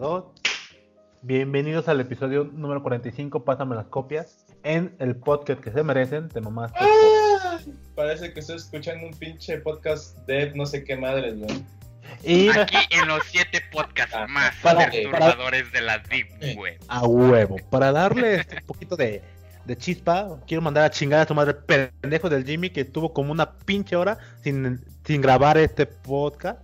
dos. Bienvenidos al episodio número 45, Pásame las copias, en el podcast que se merecen, de mamás. Parece que estoy escuchando un pinche podcast de no sé qué madres, güey. Y aquí en los siete podcasts ah, más perturbadores de la Deep Web. A huevo. Para darle este un poquito de, de, chispa, quiero mandar a chingar a tu madre pendejo del Jimmy que tuvo como una pinche hora sin, sin grabar este podcast.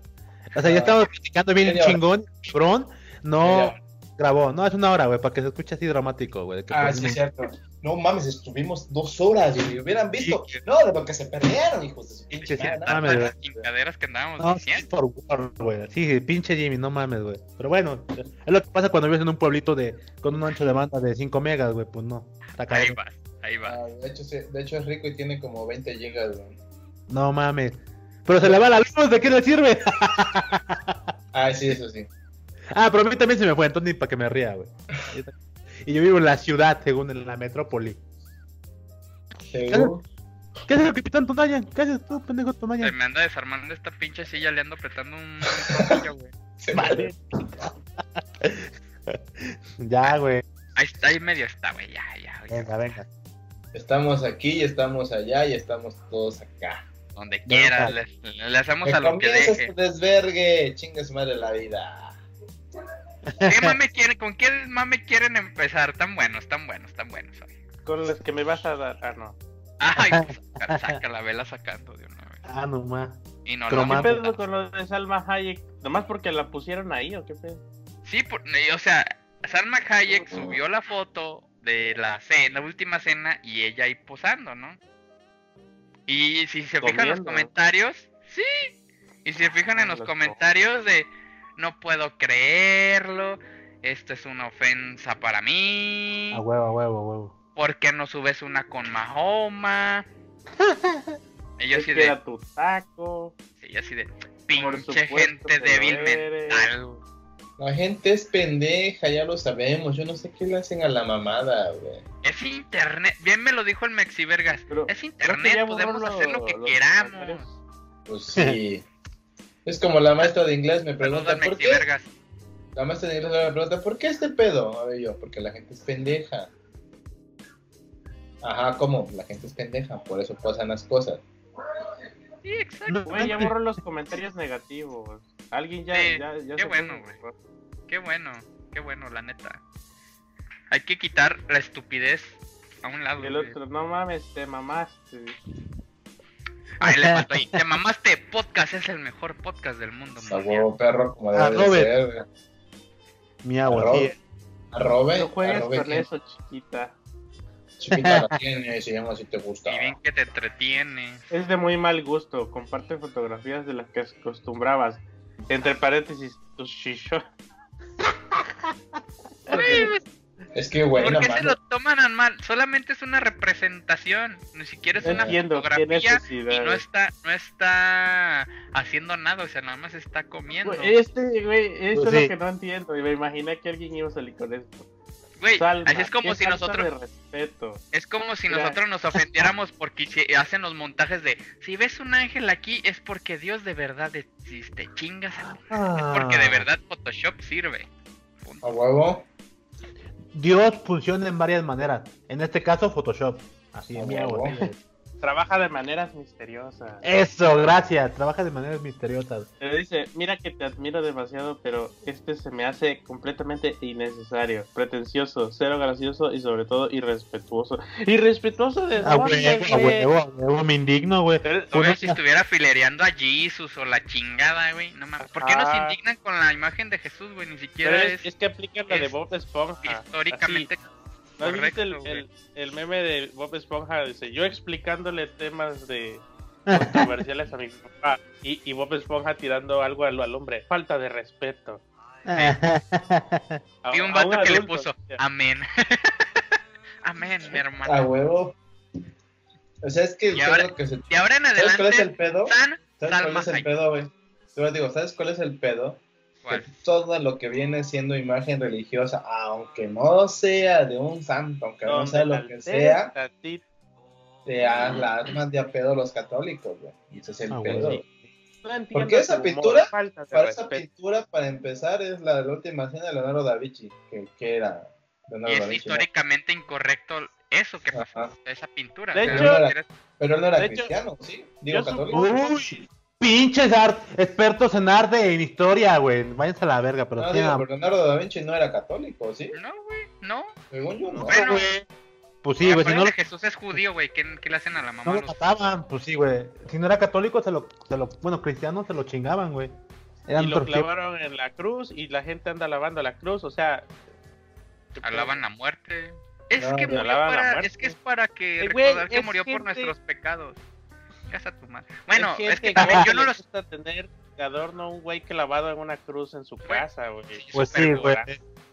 O sea, ya ah. estamos platicando bien chingón, cabrón. No grabó. No, es una hora, güey, para que se escuche así dramático, güey. Ah, sí, es cierto. No mames, estuvimos dos horas y hubieran visto, no, de lo que se perdieron, hijos de su pinche madre. Las chingaderas que andábamos no, diciendo. por favor, güey. Sí, pinche Jimmy, no mames, güey. Pero bueno, es lo que pasa cuando vives en un pueblito de con un ancho de banda de 5 megas, güey, pues no. ahí va, ahí va. Ah, de, hecho, de hecho, es rico y tiene como 20 gigas, güey. No mames. Pero se le va la luz, ¿de qué le sirve? ah, sí, eso sí. Ah, pero a mí también se me fue, entonces ni para que me ría, güey. Y yo vivo en la ciudad, según en la metrópoli. ¿Según? ¿Qué haces, capitán Tonayan? ¿Qué haces tú, pendejo Tonayan? Me anda desarmando esta pinche silla, le ando apretando un güey. Vale. ya, güey. Ahí está, ahí medio está, güey, ya, ya. Venga, venga. Estamos aquí y estamos allá y estamos todos acá. Donde quiera, le, le, hacemos a lo que deje. desvergue, chingas madre la vida. ¿Qué mame quieren, ¿Con qué mame quieren empezar? Tan buenos, tan buenos, tan buenos. Con los que me vas a dar. Ah, no. Ay, pues, saca la vela sacando de una vez. Ah, nomás. Y no ¿Qué pedo con lo de Salma Hayek? ¿Nomás porque la pusieron ahí o qué pedo? Sí, o sea, Salma Hayek subió la foto de la cena, la última cena, y ella ahí posando, ¿no? Y si se fijan en los comentarios, sí. Y si se fijan en los comentarios de no puedo creerlo, esto es una ofensa para mí. A huevo, a huevo, a huevo. ¿Por qué no subes una con Mahoma? Ellos así de... tu taco. Sí, así de... Pinche gente débil mental. La gente es pendeja, ya lo sabemos. Yo no sé qué le hacen a la mamada, güey. Es internet. Bien me lo dijo el Mexivergas. es internet, podemos hacer lo que queramos. Pues sí. Es como la maestra de inglés me pregunta, ¿por qué? La maestra de inglés me pregunta, ¿por qué este pedo? A ver yo, porque la gente es pendeja. Ajá, ¿cómo? La gente es pendeja, por eso pasan las cosas. Sí, exacto. Güey, ya borro los comentarios negativos. Alguien ya, ya, ya Qué bueno, güey. Qué bueno, qué bueno, la neta. Hay que quitar la estupidez a un lado. El otro, no mames, te mamaste. Ay, le faltó ahí. Te mamaste, podcast es el mejor podcast del mundo. Huevo, perro, como debe de ser. Mi agua, Arrobe. No juegues con eso, chiquita. Chiquita la tiene, se llama si te gusta. Y bien que te entretiene. Es de muy mal gusto. Comparte fotografías de las que acostumbrabas. Entre paréntesis, tus shisho. Es que, güey, ¿Por qué se lo toman mal? Solamente es una representación, ni siquiera es una fotografía y no está, no está haciendo nada, o sea, nada más está comiendo. Este, güey, eso pues es lo que no entiendo, y me imaginé que alguien iba a salir con esto. Güey, así es como si nosotros. Es como si nosotros nos ofendiéramos porque hacen los montajes de si ves un ángel aquí es porque Dios de verdad existe. Chingas. Es porque de verdad Photoshop sirve. A huevo. Dios funciona en varias maneras. En este caso, Photoshop. Así es mi Trabaja de maneras misteriosas. Eso, gracias. Trabaja de maneras misteriosas. Pero dice, mira que te admiro demasiado, pero este se me hace completamente innecesario, pretencioso, cero gracioso y sobre todo irrespetuoso. ¿Irrespetuoso de ah, dónde, me indigno, güey. si estuviera filereando a Jesus o la chingada, güey. No mames. ¿Por qué nos ah. indignan con la imagen de Jesús, güey? Ni siquiera es, es, que aplican la de Bob Esponja. Históricamente... ¿No viste el, el, meme de Bob Esponja? Dice, yo explicándole temas de controversiales a mi papá y, y Bob Esponja tirando algo al, al hombre. Falta de respeto. y un vato que le puso, amén. amén, mi hermano. A huevo. O sea, es que, y ahora, que se... y ahora en adelante, ¿sabes cuál es el pedo? ¿Sabes cuál es el pedo, güey? Te digo, ¿sabes cuál es el pedo? Todo lo que viene siendo imagen religiosa, aunque no sea de un santo, aunque no, sea lo que sea, te las más de a pedo los católicos, güey. Ese es el ah, pedo. Porque esa pintura, para esa pintura, para empezar, es la, la última cena de Leonardo da Vinci, que, que era Leonardo y es da Vinci, históricamente incorrecto eso que pasó, esa pintura. De hecho, pero, no era, pero no era cristiano, ¿sí? Digo, católico. Uy, pinches art, expertos en arte y en historia, güey. Váyanse a la verga, pero no, digo, Leonardo da Vinci no era católico, ¿sí? No, güey, no. Según yo, no. Bueno, güey. Pues sí, güey. Si no Jesús es judío, güey. ¿Qué, ¿Qué, le hacen a la mamá? No lo mataban, pues sí, güey. Si no era católico, se lo, se lo, bueno, cristianos se lo chingaban, güey. y lo clavaron en la cruz y la gente anda lavando la cruz, o sea. Alaban la muerte. Es que murió para, es que es para que eh, recordar que murió por nuestros pecados. Casa tu madre. Bueno, es, que, también yo no los gusta tener adorno un güey clavado en una cruz en su casa, güey. Pues sí, güey.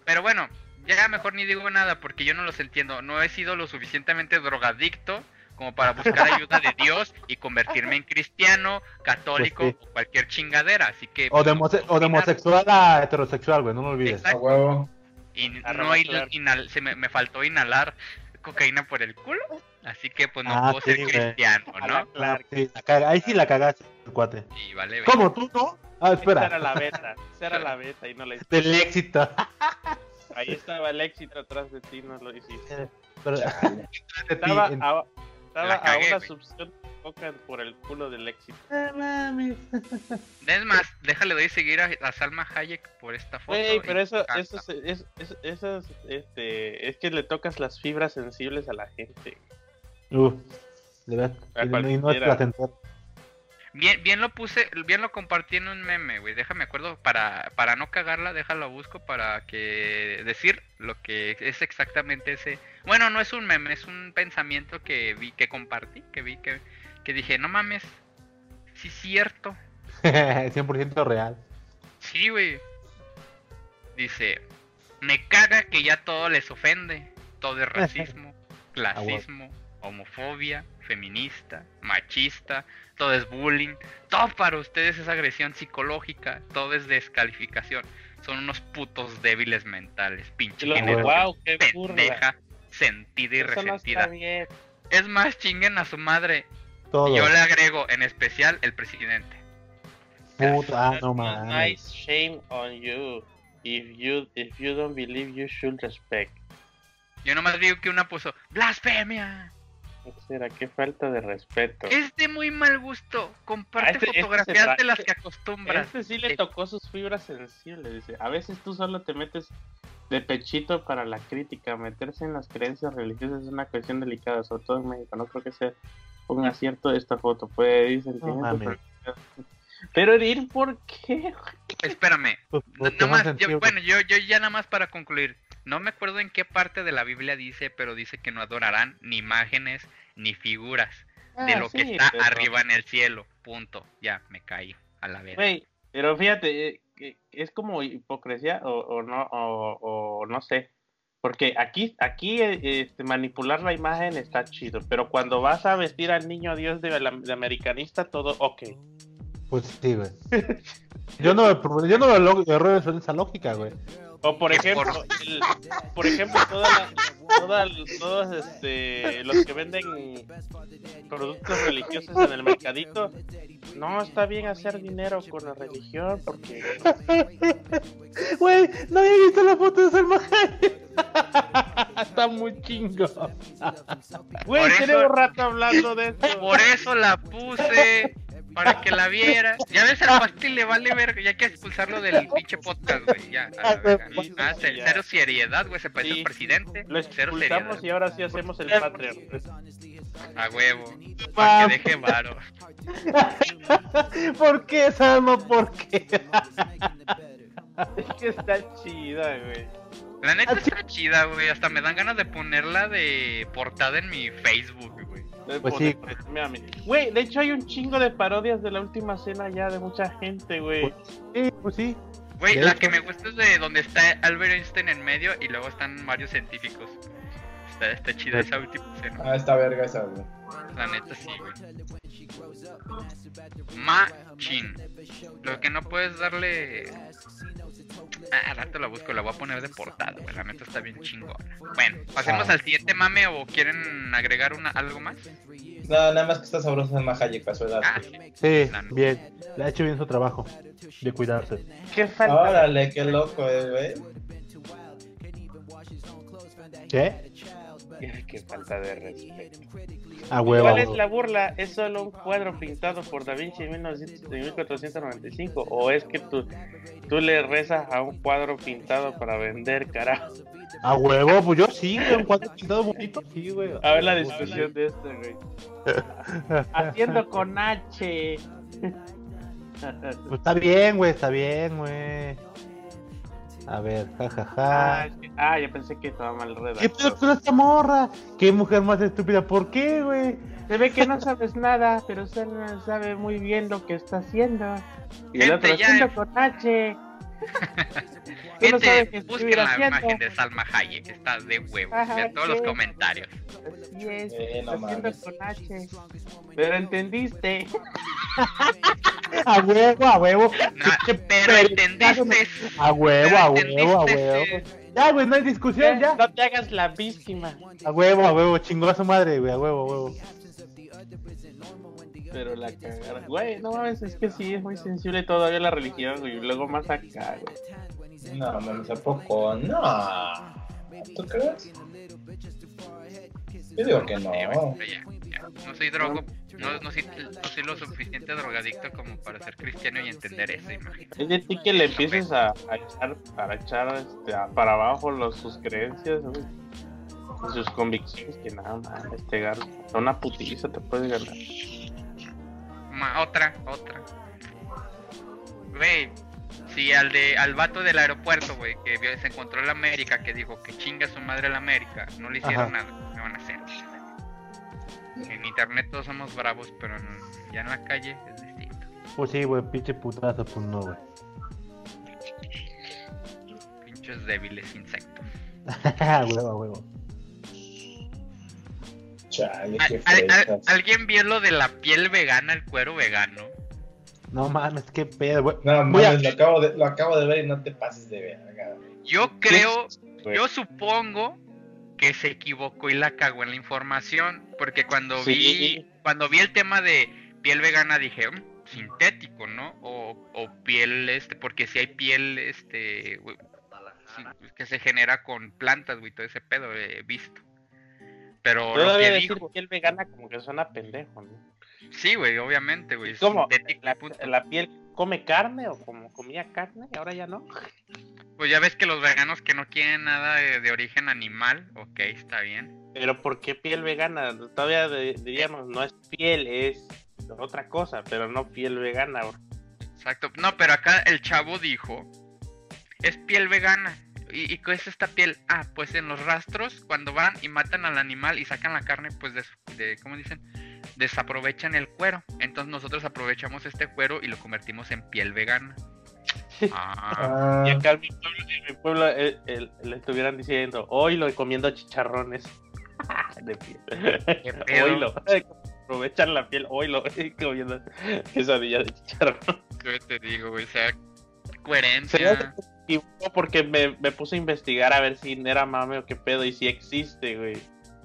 Pero bueno, ya mejor ni digo nada porque yo no los entiendo. No he sido lo suficientemente drogadicto como para buscar ayuda de Dios y convertirme en cristiano, católico pues o cualquier chingadera. Así que. O de, pues, o de homosexual a heterosexual, güey, no lo olvides. A huevo. Y no inhal, se me, me, faltó inhalar cocaína por el culo. Así que pues no ah, puedo ser cristiano, ¿no? Claro. Sí, ahí sí la cagaste, cuate. Sí, vale, ¿Cómo tú no? Ah, espera. Esa era la beta, esa era la beta y no la hiciste. Del éxito. Ahí estaba el éxito atrás de ti, no lo hiciste. Pero, estaba, a, estaba a una succión tocan por el culo del éxito. Es más, déjale doy seguir a, Salma Hayek por esta foto. pero eso, eso, es, eso, es, este, es que le tocas las fibras sensibles a la gente. Uh, de verdad. Y no es placentero. Bien, bien lo puse, bien lo compartí en un meme, güey. Déjame acuerdo para, para no cagarla, déjalo busco para que decir lo que es exactamente ese. Bueno, no es un meme, es un pensamiento que vi, que compartí, que vi que, que dije, no mames, sí es cierto. 100% real. Sí, güey. Dice, me caga que ya todo les ofende. Todo es racismo, clasismo, homofobia, feminista, machista, todo es bullying, todo para ustedes es agresión psicológica, todo es descalificación. Son unos putos débiles mentales, pinche wow, pendeja, sentida y resentida. es más, chinguen a su madre. Y yo le agrego, en especial, el presidente. Puta, no Nice shame on you. If you, if you don't believe, you should respect. Yo nomás digo que una puso, blasfemia. Será qué falta de respeto. Es de muy mal gusto. Comparte este, este fotografías de las que acostumbras. Este sí le tocó sus fibras sensibles. Dice, a veces tú solo te metes de pechito para la crítica. Meterse en las creencias religiosas es una cuestión delicada, sobre todo en México. No creo que sea un acierto esta foto. Puede ir pero ir, ¿por qué? Espérame. Pues, bueno, yo, yo ya nada más para concluir. No me acuerdo en qué parte de la Biblia dice, pero dice que no adorarán ni imágenes ni figuras de ah, lo que está arriba en el cielo. Punto. Ya, me caí a la vez. pero fíjate, eh, es como hipocresía o, no, o, no sé. Porque aquí, aquí eh, este, manipular la imagen está chido, pero cuando vas a vestir al niño Dios de, de americanista, todo ok. Pues sí, güey. Yo no, yo no en esa lógica, güey. O por ejemplo, el, por ejemplo, todos este, los que venden productos religiosos en el mercadito, no está bien hacer dinero con la religión porque... Güey, no había visto la foto de Salma Está muy chingo. Güey, tenemos rato hablando de esto. Por eso la puse para que la viera. Ya ves, al pastel le vale ver, ya hay que expulsarlo del pinche podcast, güey. Ya, a la ah, cero seriedad, güey, se parece al presidente. Lo cero seriedad. y ahora sí hacemos el Patreon. A huevo. Para que deje varo. ¿Por qué, Salma? ¿Por qué? es que está chida, güey. La neta está chida, güey. Hasta me dan ganas de ponerla de portada en mi Facebook, güey. Pues sí. Güey, de hecho hay un chingo de parodias de la última cena ya de mucha gente, güey. Sí, pues sí. Güey, la que me gusta es de donde está Albert Einstein en medio y luego están varios científicos. Está, está chida esa última escena. Ah, está verga esa, güey. La neta sí, güey. Machin. Lo que no puedes darle. Ah, rato la busco, la voy a poner de portada, La neta está bien chingona. Bueno, pasemos ah. al siguiente mame o quieren agregar una, algo más. No, nada más que está sabrosa en Majaye a su edad. Ah, sí, bien. Le ha hecho bien su trabajo de cuidarse. Qué falta. Órale, qué loco, eh, güey. ¿Qué? Qué falta de respeto. ¿Cuál es la burla? ¿Es solo un cuadro pintado por Da Vinci en 1495? ¿O es que tú, tú le rezas a un cuadro pintado para vender, carajo? A huevo, pues yo sí, un cuadro pintado bonito, sí, güey. A ver la discusión de este, güey. Haciendo con H. Pues está bien, güey, está bien, güey. A ver, jajaja. Ja, ja. Ah, yo pensé que estaba mal redactado. ¿Qué pedo con esta morra? ¿Qué mujer más estúpida? ¿Por qué, güey? Se ve que no sabes nada, pero usted sabe muy bien lo que está haciendo. Y el otro haciendo con H. Gente, no busquen la imagen de Salma Hayek, está de huevo. En todos los comentarios. Así es, haciendo con H. Pero entendiste. a huevo, a huevo. pero entendiste. A huevo, a huevo, a huevo. Ya, güey, no hay discusión, ya. No te hagas la víctima. A huevo, a huevo, chingó a su madre, güey, a huevo, a huevo. Pero la cagada, güey, no mames, es que sí, es muy sensible todavía la religión, güey, y luego más acá, güey. No, mames, ¿a poco? No. ¿Tú crees? Yo digo que no. No soy drogo, no, no, soy, no soy lo suficiente drogadicto como para ser cristiano y entender eso, imagínate. Es de ti que le empieces a, a echar, para echar este, para abajo los, sus creencias, güey. sus convicciones que nada más, este gato, una putiza te puedes ganar otra, otra. Güey, si al de al vato del aeropuerto, güey, que se encontró en la América, que dijo que chinga su madre la América, no le hicieron nada, me van a hacer. En internet todos somos bravos, pero ya en la calle es distinto. Pues sí, güey, pinche putazo, pues no, güey. Pinches débiles insectos. huevo, huevo. ¿Alguien vio lo de la piel vegana, el cuero vegano? No mames, qué pedo, güey. No mames, lo, acabo de, lo acabo de ver y no te pases de ver. Yo creo, yo supongo que se equivocó y la cagó en la información, porque cuando vi cuando vi el tema de piel vegana dije, mm, sintético, ¿no? O, o piel este, porque si hay piel este que se genera con plantas, güey, todo ese pedo he visto. Pero lo que decir dijo... piel vegana como que suena pendejo, ¿no? Sí, güey, obviamente, güey. ¿Cómo? La, la, piel come carne o como comía carne y ahora ya no? Pues ya ves que los veganos que no quieren nada de, origen animal, ok, está bien. Pero ¿por qué piel vegana? Todavía diríamos, no es piel, es otra cosa, pero no piel vegana. Exacto. No, pero acá el chavo dijo, es piel vegana. ¿Y, qué es esta piel? Ah, pues en los rastros, cuando van y matan al animal y sacan la carne, pues de, de ¿cómo dicen? Desaprovechan el cuero. Entonces nosotros aprovechamos este cuero y lo convertimos en piel vegana. Ah. Y acá en mi pueblo, le estuvieran diciendo, hoy lo comiendo chicharrones de piel. Hoy lo aprovechan la piel, hoy lo comiendo quesadilla de chicharrón. Yo te digo, güey, o sea, coherencia porque me, me, puse a investigar a ver si era mame o qué pedo y si existe, güey.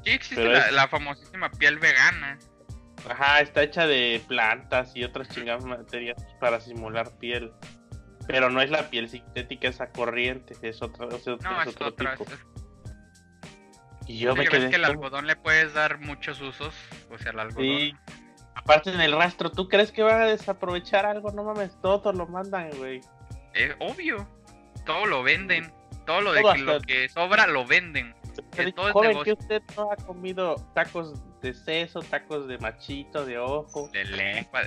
Sí existe la, famosísima piel vegana. Ajá, está hecha de plantas y otras chingadas materias para simular piel. Pero no es la piel sintética, esa corriente, es otro, es otro, no, es otro tipo. Y yo me quedé. que el algodón le puedes dar muchos usos, o sea, el algodón. Sí. Aparte en el rastro, ¿tú crees que van a desaprovechar algo? No mames, todo lo mandan, güey. Es obvio todo lo venden. Todo lo, de que, lo que sobra lo venden. todo joven, que usted no ha comido tacos de seso, tacos de machito, de ojo. De lengua,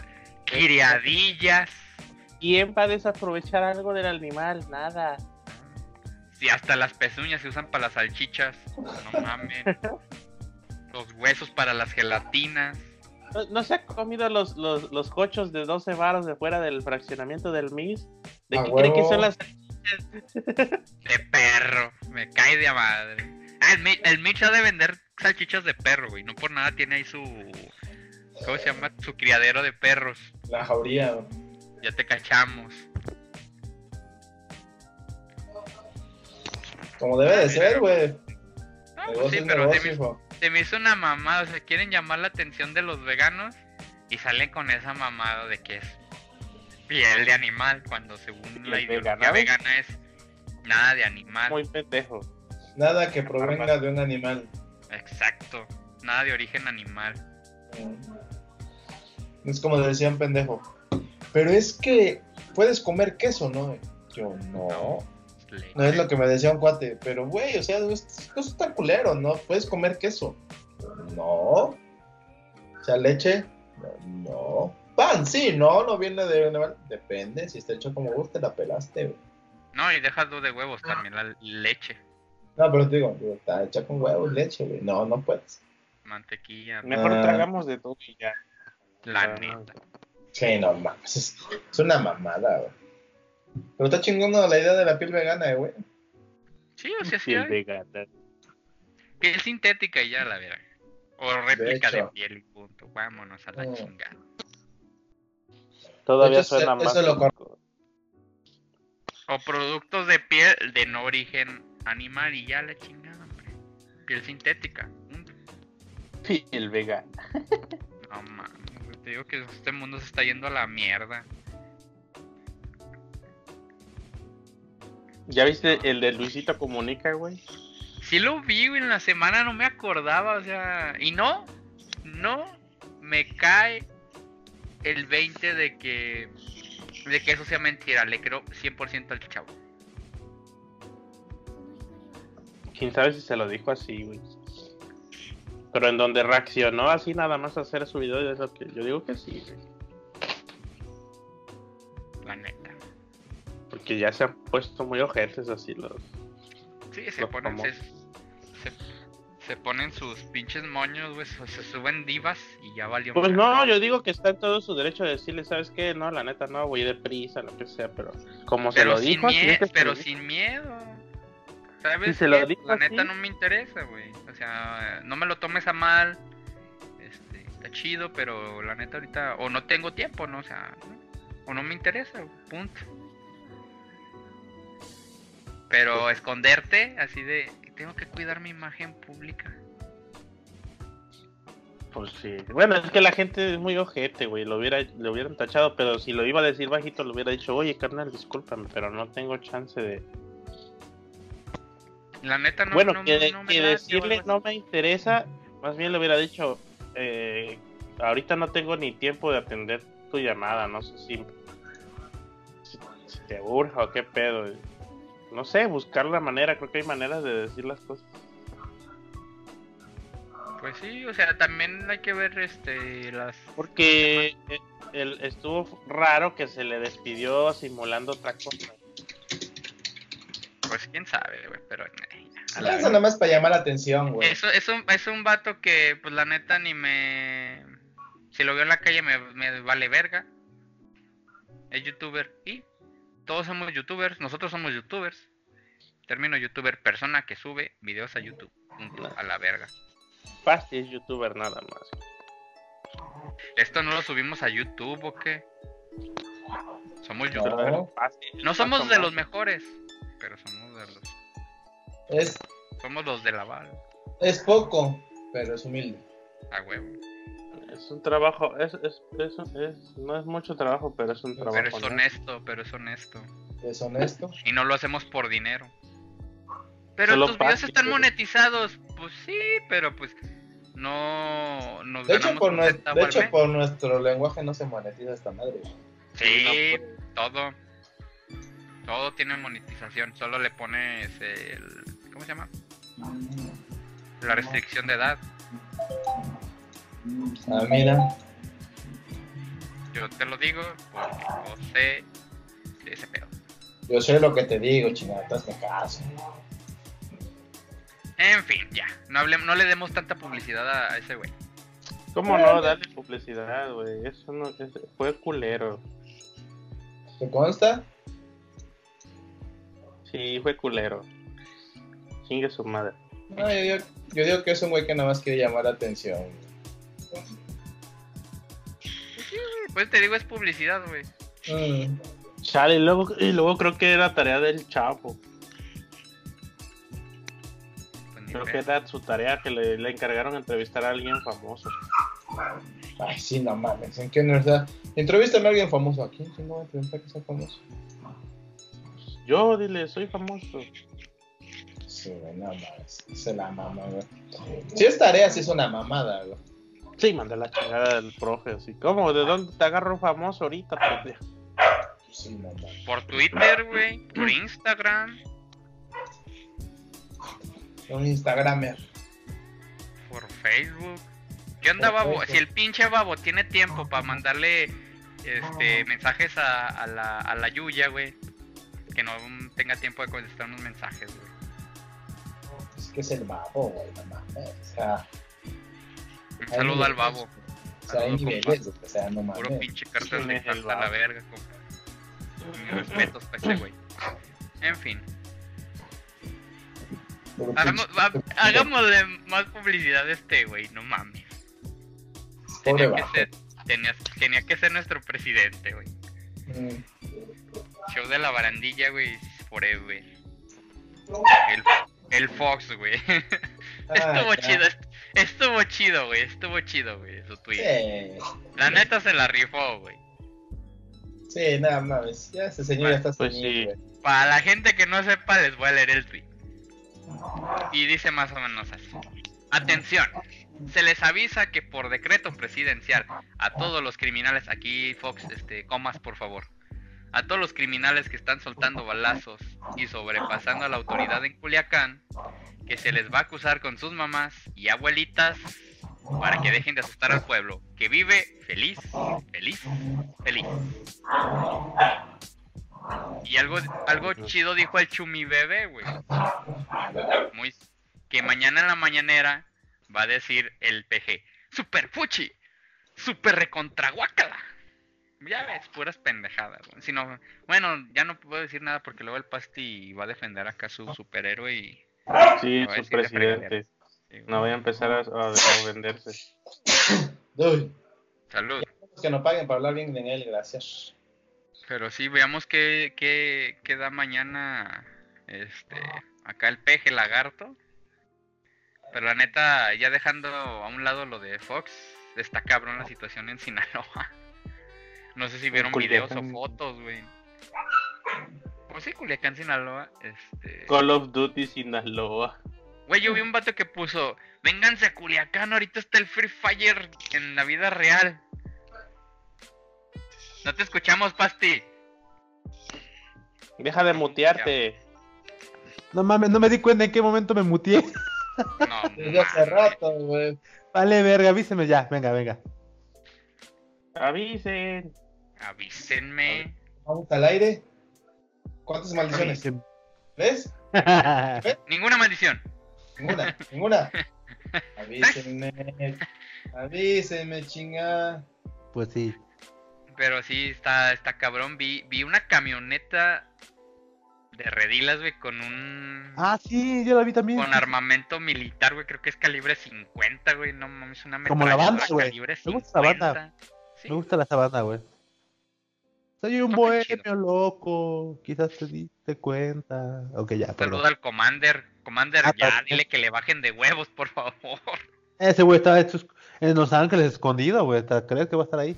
criadillas. ¿Quién va a desaprovechar algo del animal? Nada. Si hasta las pezuñas se usan para las salchichas. No mames. los huesos para las gelatinas. ¿No, se ha comido los, los, los cochos de 12 varos de fuera del fraccionamiento del MIS? ¿De qué cree que son las de perro, me cae de madre. Ah, el, Mitch, ha de vender salchichas de perro, güey. No por nada tiene ahí su. ¿Cómo se llama? Su criadero de perros. La jauría, Ya te cachamos. Como debe de ser, güey. No, pues sí, pero se me, hizo una mamada. O sea, quieren llamar la atención de los veganos y salen con esa mamada de que es piel de animal, cuando según la ideología vegana es nada de animal. Muy pendejo. Nada que provenga de un animal. Exacto. Nada de origen animal. Es como decían pendejo. Pero es que puedes comer queso, ¿no? Yo no. No es lo que me decía un cuate. Pero, güey, o sea, eso es tan culero, ¿no? Puedes comer queso. No. O sea, leche. No. Pan, sí, no, no viene de animal. Depende, si está hecho como guste, la pelaste, güey. No, y dejas dos de huevos también, la leche. No, pero te digo, está hecha con huevos, leche, güey. No, no puedes. Mantequilla. Mejor ah. tragamos de todo y ya. La neta. Sí, no mames. Es, una mamada, güey. Pero está chingando la idea de la piel vegana, güey. Sí, o sea, sí. Piel vegana. Piel sintética y ya la verga. O réplica de, piel y punto. Vámonos a la mm. chingada. Todavía suena más. O productos de piel de no origen animal y ya la chingada, hombre. Piel sintética. Piel vegana. no mames, te digo que este mundo se está yendo a la mierda. ¿Ya viste el de Luisito Comunica, güey? Sí lo vi, güey, en la semana no me acordaba, o sea, y no, no me cae el 20 de que de que eso sea mentira, le creo 100% al chavo. Quién sabe si se lo dijo así, güey. Pero en donde reaccionó así nada más a hacer su video, de eso que yo digo que sí, güey. La neta. Porque ya se han puesto muy ojetes así los. Sí, se ponen. Se, se, ponen sus pinches moños, güey. Se, suben divas y ya valió. Pues no, yo digo que está en todo su derecho de decirle, ¿sabes qué? No, la neta no, voy deprisa, lo que sea, pero como se lo dijo. pero sin miedo. ¿Sabes? Se lo dijo la neta no me interesa, güey. O sea, no me lo tomes a mal. Este, está chido, pero la neta ahorita. O no tengo tiempo, ¿no? O sea, o no me interesa, punto. Pero esconderte así de. Tengo que cuidar mi imagen pública. Pues sí. Bueno, es que la gente es muy ojete, güey. Lo, hubiera, lo hubieran tachado, pero si lo iba a decir bajito, lo hubiera dicho, oye, carnal, discúlpame, pero no tengo chance de. La neta no Bueno, que, decirle no me interesa, más bien le hubiera dicho, eh, ahorita no tengo ni tiempo de atender tu llamada, no sé si, si te urja o qué pedo no sé, buscar la manera, creo que hay maneras de decir las cosas. Pues sí, o sea, también hay que ver este las porque el, estuvo raro que se le despidió simulando otra cosa. Pues quién sabe, güey, pero eso nada más para llamar la atención, güey. Eso es un, es un vato que pues la neta ni me si lo veo en la calle me, me vale verga. Es youtuber y todos somos youtubers, nosotros somos youtubers. Término youtuber, persona que sube videos a YouTube. a la verga. Pasti es youtuber nada más. ¿Esto no lo subimos a YouTube o qué? Somos youtubers. No, somos de los mejores, pero somos Es... Somos los de la bala. Es poco, pero es humilde. A huevo. Es un trabajo, es, es, es, no es mucho trabajo, pero es un trabajo. Pero es honesto, pero es honesto. Es honesto. Y no lo hacemos por dinero. Pero tus videos están monetizados. Pues sí, pero pues no nos de hecho, por, nuestro, de hecho por nuestro lenguaje no se monetiza esta madre. Sí, todo. Todo tiene monetización. Solo le pones el. ¿Cómo se llama? La restricción de edad. Ah, mira. Yo te lo digo porque yo sé ese pedo. Yo sé lo que te digo, chingada, hazme caso. En fin, ya. No, hable, no le demos tanta publicidad a, ese güey. ¿Cómo no darle publicidad, güey? Eso no, fue culero. ¿Te consta? Sí, fue culero. Chingue su madre. No, yo, digo, que es un güey que nada más quiere llamar la atención. Pues te digo, es publicidad, güey. Mm. Chale, y luego, y luego creo que era tarea del Chapo. Creo que era su tarea que le, le encargaron entrevistar a alguien famoso. Ay, sí, no mames. ¿En qué universidad? Entrevístame a alguien famoso. ¿A quién no va a entrevistar que sea famoso? Yo, dile, soy famoso. Sí, güey, no mames. Es la mamá, güey. Si es tarea, sí es una mamada, güey. Sí, manda la chingada del profe, así. ¿Cómo? ¿De dónde te agarro famoso ahorita, pendejo? Sí, mames. Por Twitter, güey. Por Instagram. Un Instagramer. Por Facebook. ¿Qué onda, babo? Facebook. Si el pinche babo tiene tiempo para mandarle este mensajes a, a la, a la Yuya, güey. Que no tenga tiempo de contestar unos mensajes, güey. Es que es el babo, güey, no mames. O sea, Un saludo al babo. O sea, hay Saludo, niveles, o sea, no Puro mames. pinche cartel ¿Quién de es el falta a la verga, compa. Mis respetos para ese güey. En fin. Puro Hagamos, pinche- hagámosle más publicidad a este güey, no mames. Tenía que, ser, tenía, tenía que ser nuestro presidente, güey. Mm. Show de la barandilla, güey, forever. El, el Fox, güey. estuvo Ah, chido, ya. est- estuvo chido, güey, estuvo chido, güey, su tweet. Sí, La neta se la rifó, güey. sí, nada mames. Ya ese señor ya está Pues senil, sí. güey. Para la gente que no sepa, les voy a leer el tweet. Y dice más o menos así. Atención. Se les avisa que por decreto presidencial a todos los criminales, aquí Fox, este, comas por favor, a todos los criminales que están soltando balazos y sobrepasando a la autoridad en Culiacán, que se les va a acusar con sus mamás y abuelitas para que dejen de asustar al pueblo, que vive feliz, feliz, feliz. Y algo, algo chido dijo el Chumi Bebé, güey. Muy, que mañana en la mañanera va a decir el PG. Super fuchi, super recontra guácala. Ya ves, puras pendejadas, güey. Si no, bueno, ya no puedo decir nada porque luego el Pasti va a defender acá a su superhéroe y... Sí, No, su presidente. sí. No voy a empezar a, a- a venderse. Uy, Salud. que no paguen para hablar bien de él, gracias. Pero sí, veamos qué, qué, qué da mañana este acá el peje lagarto. Pero la neta, ya dejando a un lado lo de Fox, está cabrón la situación en Sinaloa. No sé si vieron videos o fotos, güey. Pues sí, Culiacán, Sinaloa. Este... Call of Duty Sinaloa. Güey, yo vi un vato que puso, vénganse a Culiacán, ahorita está el Free Fire en la vida real. No te escuchamos, Pasti. Deja de mutearte. No mames, no me di cuenta en qué momento me muteé. No, Desde hace rato, güey. Vale, verga, avíseme ya. Venga, venga. Avisen. Avísenme. Vamos al aire. ¿Cuántas maldiciones? ¿Ves? Ninguna maldición. Ninguna, ninguna. Avísenme. Avísenme, chinga. Pues sí. Pero sí, está, está cabrón. Vi, vi una camioneta de redilas, güey, con un... Ah, sí, yo la vi también. Con armamento militar, güey, creo que es calibre 50, güey, no mames, una Como la banda, güey. Me gusta la banda. 50. Sí, Me gusta la sabana, güey. Soy un bohemio loco. Quizás te diste cuenta. Ok, ya. Saluda al Commander. Commander, Ah, ya, dile que le bajen de huevos, por favor. Ese güey está en sus- en Los Ángeles escondido, güey. ¿Te ¿Crees que va a estar ahí?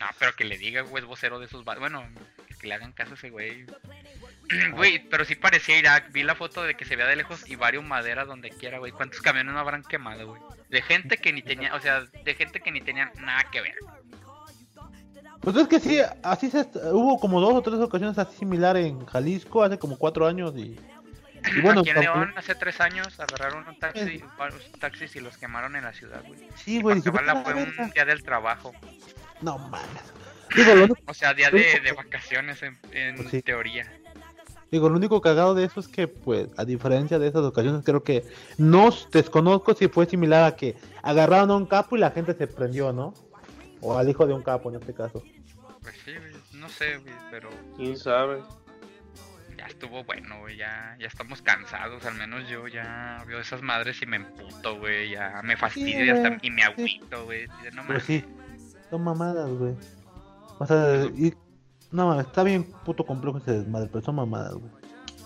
No, pero que le diga, güey, es vocero de esos... Bueno, que le hagan caso a ese güey. Güey, pero sí parecía Irak. Vi la foto de que se veía de lejos y varios maderas donde quiera, güey. ¿Cuántos camiones no habrán quemado, güey? De gente que ni tenía, o sea, de gente que ni tenía nada que ver. Pues es que sí, así se hubo como dos o tres ocasiones así similar en Jalisco hace como cuatro años y, y bueno, Aquí en León, hace tres años, agarraron un taxi, varios taxis y los quemaron en la ciudad, güey. sí, Y güey, dije, Guatemala "Vete a fue la verga". un día del trabajo. no mames. Digo, lo, único- O sea, día de, de vacaciones en, en Pues sí. teoría. digo, lo único cagado de eso es que, pues, a diferencia de esas ocasiones, creo que no desconozco si fue similar a que agarraron a un capo y la gente se prendió, ¿no? O al hijo de un capo en este caso. Pues sí, güey, no sé, güey, pero ¿Quién sabe? ya estuvo bueno, güey, ya, ya estamos cansados, al menos yo ya veo esas madres y me emputo, güey, ya me fastidio y, hasta- y me agüito, güey, no mames. sí, son mamadas, güey. O sea, y, no mames, está bien puto complejo ese desmadre, pero son mamadas, güey.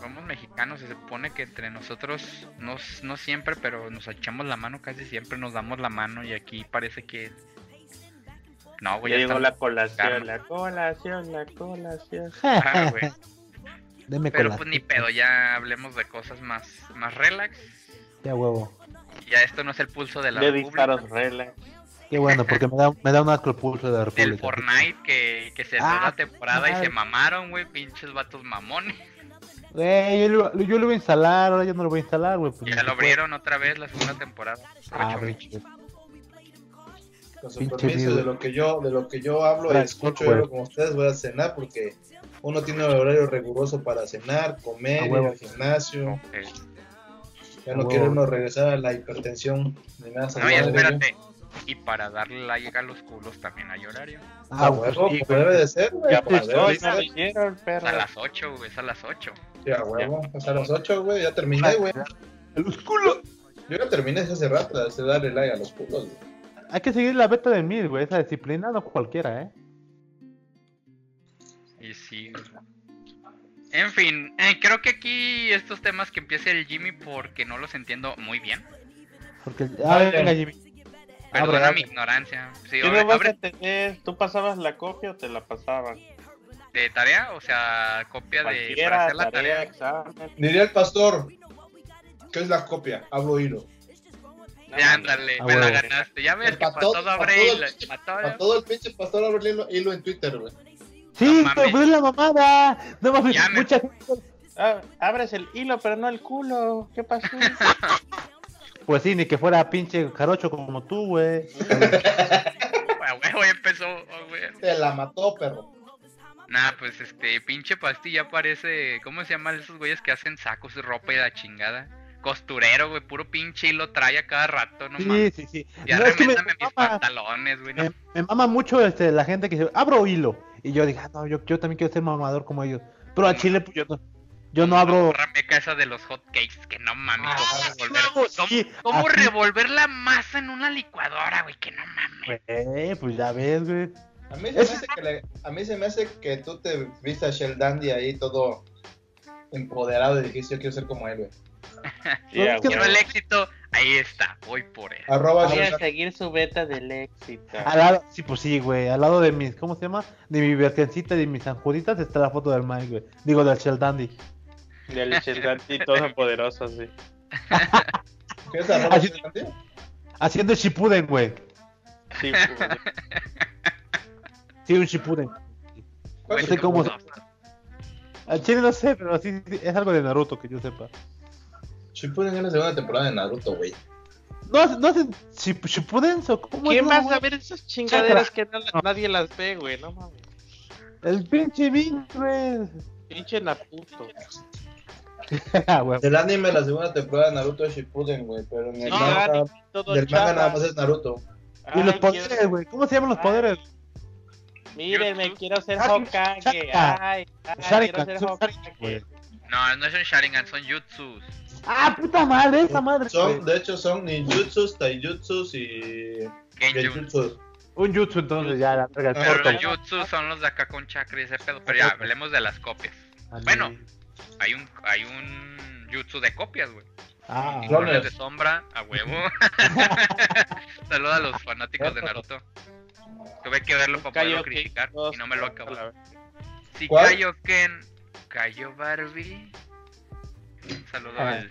somos mexicanos, se supone que entre nosotros, no, no siempre, pero nos echamos la mano casi siempre, nos damos la mano y aquí parece que... No, güey. Ya llegó la colación, la colación, la colación. Ah, güey. pero pues ni pedo, ya hablemos de cosas más, más relax. Ya huevo. Ya esto no es el pulso de la de disparos relax. Qué bueno, porque me da, me da un asco el pulso de la República. El Fortnite que, que se ah, la temporada y se mamaron, güey, pinches vatos mamones. Güey, yo, lo, yo lo voy a instalar, ahora yo no lo voy a instalar, güey. Pues ya lo abrieron otra vez la segunda temporada. Ah, Con su permiso de lo que yo, de lo que yo hablo y escucho yo como ustedes, voy a cenar porque uno tiene un horario riguroso para cenar, comer, ir al gimnasio. Ya no quiero uno regresar a la hipertensión ni nada. No, ya espérate. Y para darle like a los culos también hay horario. Ah, huevo, pues debe de ser, güey. Ya pues, a las 8, güey, es a las 8. Ya, huevo, es a las 8, güey, ya terminé, güey. los culos. Yo ya terminé hace rato de darle like a los culos, güey. Hay que seguir la beta de mil, güey, esa disciplina no cualquiera, eh. Y sí. En fin, eh, creo que aquí estos temas que empiece el Jimmy porque no los entiendo muy bien. Porque, ah, venga Jimmy. Perdona mi ignorancia. Sí, ¿Qué vas a tener? ¿Tú pasabas la copia o te la pasaban? ¿De tarea? O sea, copia de... Para hacer la tarea. Examen. Diría el pastor, ¿qué es la copia? Hablo hilo. Ya, ándale, me la ganaste. Ya ves que para todo, abre hilo. Para todo el pinche pastor abre hilo, hilo en Twitter, güey. Sí, no pero es la mamada. No mames, mucha. Ah, abres el hilo, pero no el culo. ¿Qué pasó? Pues sí, ni que fuera pinche jarocho como tú, güey. güey, empezó, güey. Te la mató, perro. Nah, pues este, pinche pastilla parece. ¿Cómo se llaman esos güeyes que hacen sacos de ropa y la chingada? Costurero, güey, puro pinche hilo trae a cada rato, no Sí, sí, sí. Ya no, mis pantalones, güey. Me, mama mucho este, la gente que dice, abro hilo. Y yo dije, ah, no, yo, yo también quiero ser mamador como ellos. Pero a Chile, pues yo no. Yo no abro. Esa de los hot cakes, que no mames. Ah, ¿Cómo, revolver, la masa en una licuadora, güey? Que no mames. Eh, pues ya ves, güey. A mí, se me hace que a mí se me hace que tú te viste a Shell Dandy ahí todo empoderado y dijiste yo quiero ser como él, güey. quiero el éxito, ahí está, voy por él. Arroba voy a seguir su beta del éxito. Al lado, sí, pues sí, güey, al lado de mis, ¿cómo se llama? De mi vergencita y de mis anjuditas está la foto del Mike, güey. Digo, del Shell Dandy. Del y todo poderoso, sí. ¿Qué es Haci Haciendo Shippuden, güey. Shippuden. Sí, un Shippuden. No sé cómo. Al chile no sé, pero sí, es algo de Naruto que yo sepa. Shippuden es la segunda temporada de Naruto, güey. No, no hacen Shippuden cómo ¿Quién va a saber esas chingaderas que nadie las ve, güey? No mames. El pinche Vin, güey. Pinche Naruto. Ah, del anime la segunda temporada de Naruto Shippuden, güey, pero en el manga, del manga nada más es Naruto. y los poderes, güey, ¿cómo se llaman los poderes? Mírenme, quiero ser Hokage. Ay, ay quiero ser Hokage. No, no son Sharingan, son Jutsus. Ah, puta madre, esa madre. Son, de hecho, son ninjutsus, taijutsus y genjutsus. Un jutsu entonces ya la Pero los jutsus son los de acá con chakra y ese pedo, pero ya hablemos de las copias. Bueno, hay un, hay un jutsu de copias, güey. Ah, de sombra, a huevo. Saluda a los fanáticos de Naruto. Tuve que verlo para poderlo criticar y no me lo acabo. Si Kaioken cayó Barbie. Saludo ah, al.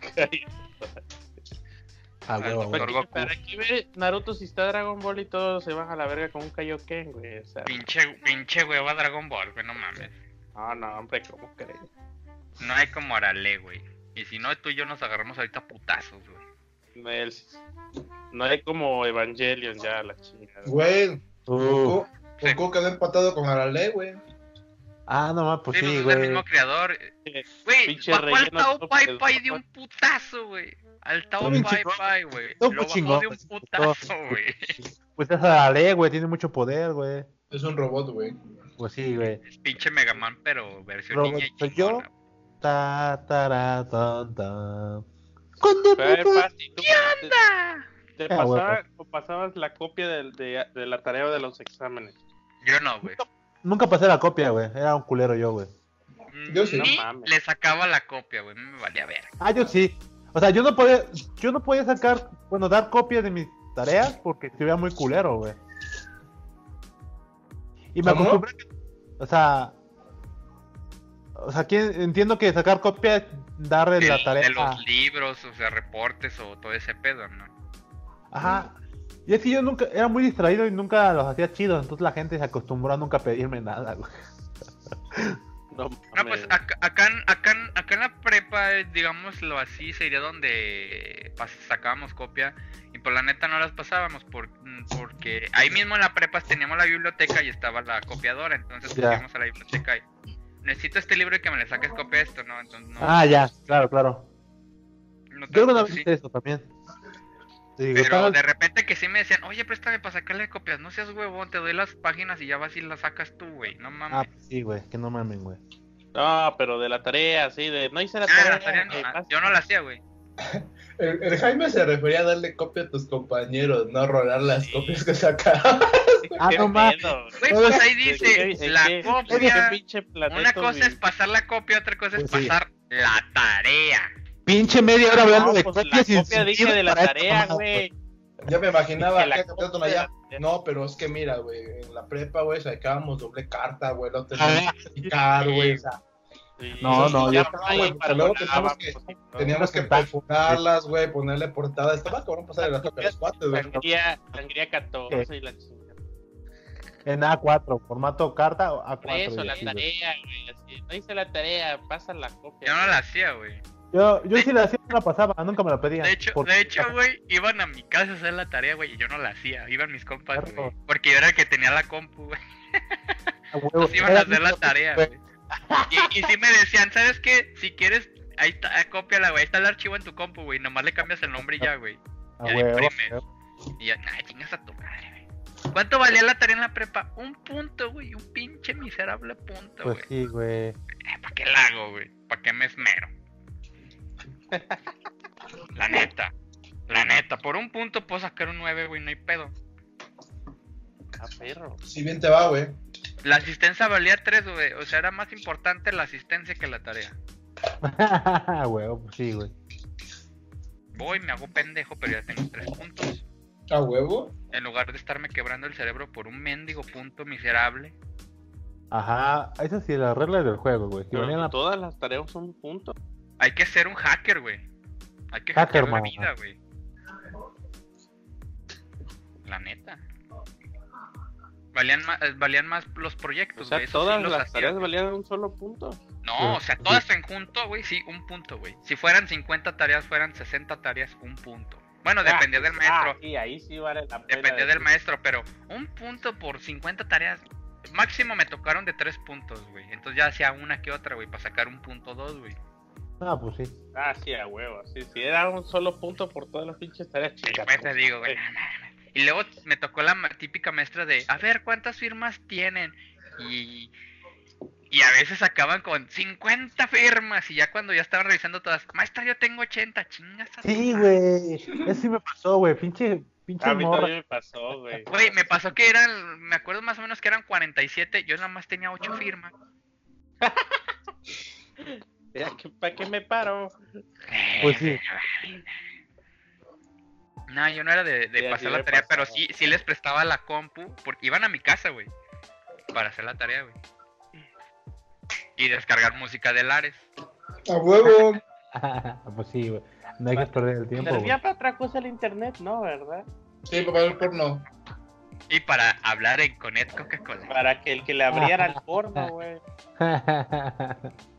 Ah, huevo, Para aquí ve Naruto si está Dragon Ball y todo se van a la verga con un Kaioken, güey. O sea. Pinche, pinche hueva Dragon Ball, güey, no mames. No, no, hombre, ¿cómo crees? No hay como Arale, güey. Y si no, tú y yo nos agarramos ahorita putazos, güey. No, hay como Evangelion ya, la chingada. Güey, uh. Goku quedó empatado con Arale, güey. Ah, no más, pues sí, sí güey. Es el mismo creador. Güey, ¿cuál Tao Pai Pai de un putazo, güey? Al Tao Pai Pai, güey. Lo bajó de un putazo, güey. Pues es Arale, güey, tiene mucho poder, güey. Es un robot, güey. Pues sí, güey. Es pinche Mega Man, pero versión robot niña soy yo, Ta, ta, ta, ta. ¿Qué onda? Te, ah, pasaba, pasabas la copia de, de, de, la tarea de los exámenes. Yo no, güey. Nunca, pasé la copia, güey. Era un culero yo, güey. Yo sí. Ni le sacaba la copia, güey. Me valía ver. Ah, yo sí. O sea, yo no podía, yo no podía sacar, bueno, dar copias de mis tareas porque se veía muy culero, güey. Y me acostumbré, o sea, o sea, entiendo que sacar copias, darle la tarea. De los libros, o sea, reportes o todo ese pedo, ¿no? Ajá. Y es que yo nunca, era muy distraído y nunca los hacía chidos, entonces la gente se acostumbró a nunca pedirme nada, güey. No, pues acá, acá, acá, acá, en la prepa, digámoslo así, sería donde sacábamos copia y por la neta no las pasábamos por, porque ahí mismo en la prepa teníamos la biblioteca y estaba la copiadora, entonces íbamos a la biblioteca y necesito este libro y que me le saques copia de esto, ¿no? Entonces, no ah, ya, claro, claro. No Yo no sí. eso también. Pero de repente que sí me decían, oye, préstame para sacarle copias, no seas huevón, te doy las páginas y ya vas y las sacas tú, güey, no mames. Ah, sí, güey, que no mamen, güey. No, pero de la tarea, sí, de no hice la ah, tarea. no, yo no la hacía, güey. El, Jaime se refería a darle copia a tus compañeros, no rolar las copias que sacaban. ah, no mames. Güey, pues ahí dice, la copia. Una cosa es pasar la copia, otra cosa es pues pasar la tarea. Pinche media hora hablando de pues copias la copia dije de la tarea, güey. Ya me imaginaba que allá. No, pero es que mira, güey, en la prepa, güey, sacábamos doble carta, güey, lo teníamos que ah, güey, o sea, no, no, ya luego teníamos que, teníamos que perforarlas, güey, ponerle portada. Estaba cabrón pasar el toque a los cuates, güey. Sangría 14 y la En A4, formato carta o A4. eso, la tarea, güey. No hice la tarea, pasa la copia. Yo no la hacía, güey. Yo, yo sí la hacía, no la pasaba, nunca me la pedían. De hecho, de hecho, güey, iban a mi casa a hacer la tarea, güey, y yo no la hacía. Iban mis compas, güey. Porque yo era el que tenía la compu, güey. Entonces iban a hacer la tarea, güey. Y, y si me decían, ¿sabes qué? Si quieres, ahí está, cópiala, güey. Ahí está el archivo en tu compu, güey. Nomás le cambias el nombre y ya, güey. Ya le imprimes. Y ya, nah, chingas a tu madre, güey. ¿Cuánto valía la tarea en la prepa? Un punto, güey. Un pinche miserable punto, pues güey. Pues sí, güey. Eh, ¿Para qué la hago, güey? ¿Para qué me esmero? La neta. La neta. Por un punto puedo sacar un 9, güey. No hay pedo. A perro. Si bien te va, güey. La asistencia valía 3, güey. O sea, era más importante la asistencia que la tarea. huevo, pues sí, güey. Voy, me hago pendejo, pero ya tengo 3 puntos. ¿A huevo? En lugar de estarme quebrando el cerebro por un mendigo punto miserable. Ajá, esa sí es la regla del juego, güey. Todas las tareas son un punto. Hay que ser un hacker, güey. Hay que hacker la vida, güey. La neta valían más, valían más los proyectos, o sea, todas las tareas valían un solo punto. No, o sea, todas en junto, güey, sí, un punto, güey. Si fueran 50 tareas, fueran 60 tareas, un punto. Bueno, ah, dependía del pues, maestro. Ah, ahí sí vale la pena. Dependía del maestro, pero un punto por 50 tareas, máximo me tocaron de 3 puntos, güey. Entonces ya hacía una que otra, güey, para sacar un punto dos, güey. Ah, pues sí. Ah, sí, a huevo. Sí, sí, era un solo punto por todas las pinches tareas. Chica, pues te digo, güey. Y luego me tocó la típica maestra de, a ver, ¿cuántas firmas tienen? Y, y a veces acaban con 50 firmas y ya cuando ya estaban revisando todas, maestra, yo tengo 80, chingas. Sí, güey. Eso sí me pasó, güey. Pinche, pinche A mí también me pasó, güey. Güey, me pasó que eran, me acuerdo más o menos que eran 47, yo nada más tenía 8 firmas. ¿Para qué me paro? Pues sí. No, yo no era de, pasar la tarea, pero sí, sí les prestaba la compu, porque iban a mi casa, güey, para hacer la tarea, güey. Y descargar música de Lares. ¡A huevo! pues sí, güey. No hay que perder el tiempo. Servía para otra cosa el internet, ¿no? ¿Verdad? Sí, para ver porno. Y para hablar en Conet Coca-Cola. Para que el que le abriera el porno, güey.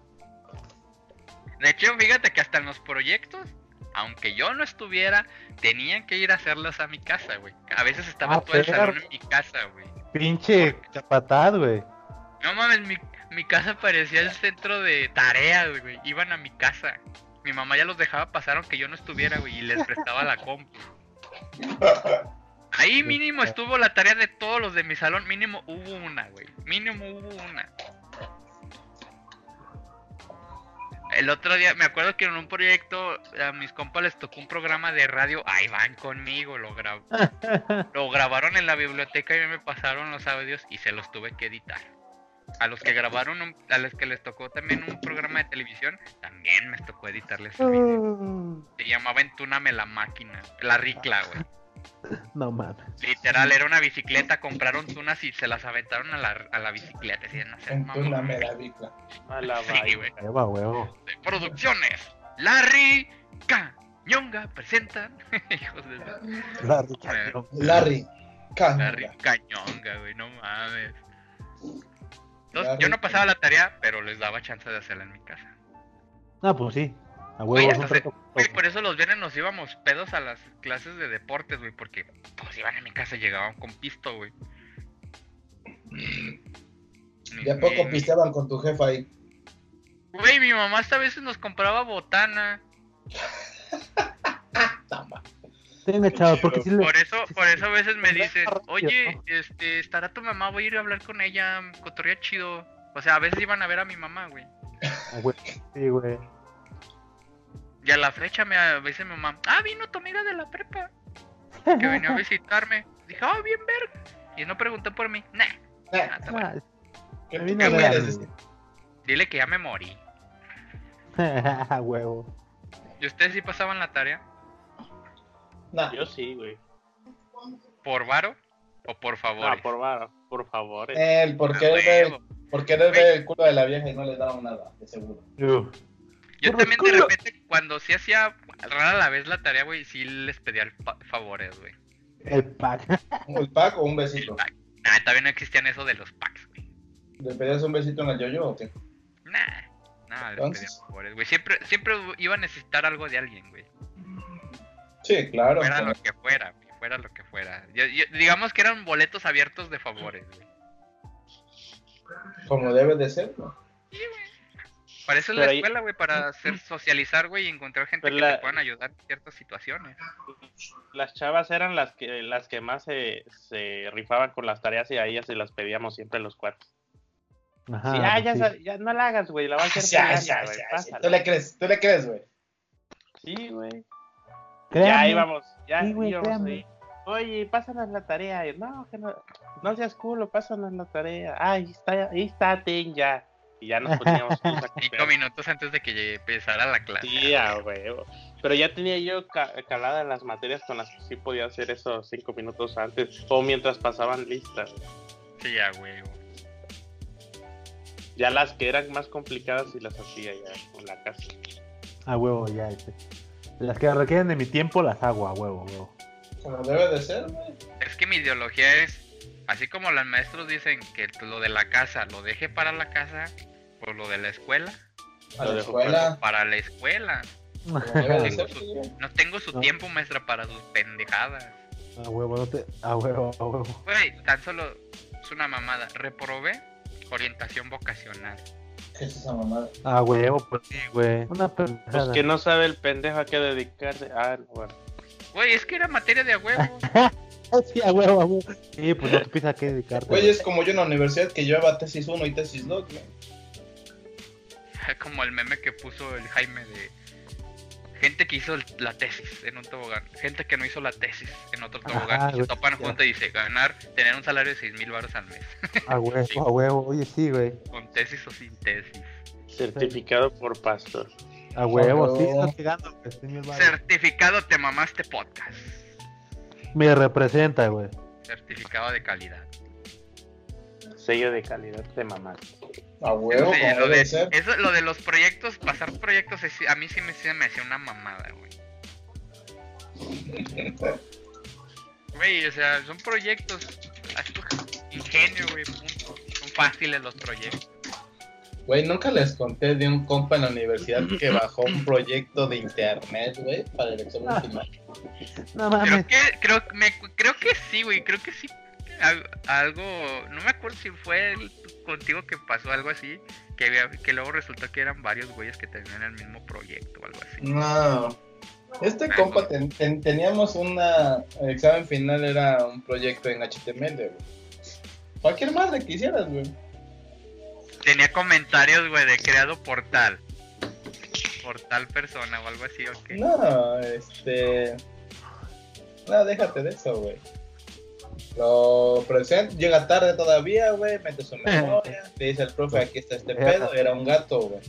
De hecho, fíjate que hasta en los proyectos aunque yo no estuviera, tenían que ir a hacerlos a mi casa, güey. A veces estaba ah, todo el salón en mi casa, güey. Pinche chapatad, güey. No mames, mi, mi casa parecía el centro de tareas, güey. Iban a mi casa. Mi mamá ya los dejaba pasar aunque yo no estuviera, güey, y les prestaba la compu. Ahí mínimo estuvo la tarea de todos los de mi salón, mínimo hubo una, güey. Mínimo hubo una. El otro día, me acuerdo que en un proyecto a mis compas les tocó un programa de radio. Ahí van conmigo, lo, lo grabaron en la biblioteca y me pasaron los audios y se los tuve que editar. a los que grabaron, a los que les tocó también un programa de televisión, también me tocó editarles su video. Mm. Se llamaba Entúname la máquina, la ricla, güey. No mames. Literal, era una bicicleta, compraron tunas y se las aventaron a la, a la bicicleta. Entúname la ricla. A la sí, huevo. producciones, Larry Cañonga presentan. Hijos de... Larry Cañonga. Larry Cañonga. Larry Cañonga, güey, no mames yo no pasaba la tarea, pero les daba chance de hacerla en mi casa. Ah, pues sí. A huevo, por eso los viernes nos íbamos pedos a las clases de deportes, güey, porque pues iban a mi casa y llegaban con pisto, güey. ¿Y a poco pisteaban con tu jefa ahí? Güey, mi mamá hasta a veces nos compraba botana. porque Por eso, por eso a veces me dicen, oye, este, estará tu mamá, voy a ir a hablar con ella, cotorría chido. O sea, a veces iban a ver a mi mamá, güey. Ah, sí, güey. Y a la fecha me dice mi mamá, ah, vino tu amiga de la prepa. Que venía a visitarme. Dije, ah, bien ver. Y no preguntó por mí. Nah. Ah, ¿Qué, ¿Qué Dile que ya me morí. huevo. ¿Y ustedes sí pasaban la tarea? Yo sí, güey. ¿Por varo o por favor? Ah, por varo, por favor. Él, porque él porque él ve el culo de la vieja y no le daba nada, de seguro. Yo, también de repente, cuando sí hacía rara la vez la tarea, güey, sí les pedía favores, güey. El pack. ¿El pack o un besito? Nah, todavía no existían eso de los packs, güey. ¿Le pedías un besito en el yoyo o qué? Nah, nah, les pedía favores, güey. Siempre, siempre iba a necesitar algo de alguien, güey. Sí, claro. Fuera lo que fuera, fuera lo que fuera. digamos que eran boletos abiertos de favores, güey. Como debe de ser, ¿no? Sí, güey. Para eso es la escuela, güey, para hacer socializar, güey, y encontrar gente que te puedan ayudar en ciertas situaciones. Las chavas eran las que las que más se, se rifaban con las tareas y a ellas se las pedíamos siempre los cuartos. Ajá, sí, ah, ya, ya, no la hagas, güey, la vas a hacer. Ya, ya, ya, Tú le crees, tú le crees, güey. Sí, güey. Ya íbamos, ya íbamos ahí. Oye, pásanos la tarea. no, que no, no seas culo, pásanos la tarea. Ah, ahí está, ahí está, ten ya. Y ya nos poníamos cinco minutos antes de que empezara la clase. Sí, a huevo. Pero ya tenía yo calada en las materias con las que sí podía hacer esos cinco minutos antes o mientras pasaban listas. Sí, a huevo. Ya las que eran más complicadas y las hacía ya con la casa. A huevo, ya. Ese. Las que requieren de mi tiempo las hago a huevo, huevo. Como debe de ser, güey. Es que mi ideología es, así como los maestros dicen que lo de la casa lo deje para la casa, pues lo de la escuela. Para la escuela. Para la escuela. No tengo, su, tiempo, maestra, para sus pendejadas. A huevo, no te... A huevo, a huevo. Güey, tan solo es una mamada. Reprobé orientación vocacional. ¿Qué es esa mamada? Ah, huevo, pues sí, güey. Una Pues que no sabe el pendejo a qué dedicarse. Ah, bueno. Güey, es que era materia de a huevo. sí, a huevo, a huevo. Sí, pues no supiste a qué dedicarte. Güey, es como yo en la universidad que llevaba tesis 1 y tesis 2, güey. Como el meme que puso el Jaime de gente que hizo la tesis en un tobogán, gente que no hizo la tesis en otro tobogán, y se topan juntos y dice ganar, tener un salario de 6 mil baros al mes. A huevo, a huevo, oye, sí, güey. Con tesis o sin tesis. Certificado por pastor. A huevo, sí, Certificado te mamaste podcast. Me representa, güey. Certificado de calidad. Sello de calidad te mamaste. A huevo, lo, de, eso, lo de los proyectos, pasar proyectos, a mí sí me, sí me hacía una mamada, güey. Güey, o sea, son proyectos. Ingenio, güey, punto. Son fáciles los proyectos. Güey, nunca les conté de un compa en la universidad que bajó un proyecto de internet, güey, para el examen ah. final. No mames. Creo que, creo, me, creo que sí, güey, creo que sí. Algo, no me acuerdo si fue el contigo que pasó algo así, que, que luego resultó que eran varios güeyes que tenían el mismo proyecto o algo así. No. Este compa teníamos una el examen final era un proyecto en HTML, güey. Cualquier madre que hicieras, güey. Tenía comentarios, güey, de creado por tal. Por tal persona o algo así, ok. No, este. No, déjate de eso, güey. Lo presenta, llega tarde todavía, güey, mete su memoria, le dice al profe, aquí está este pedo, era un gato, güey.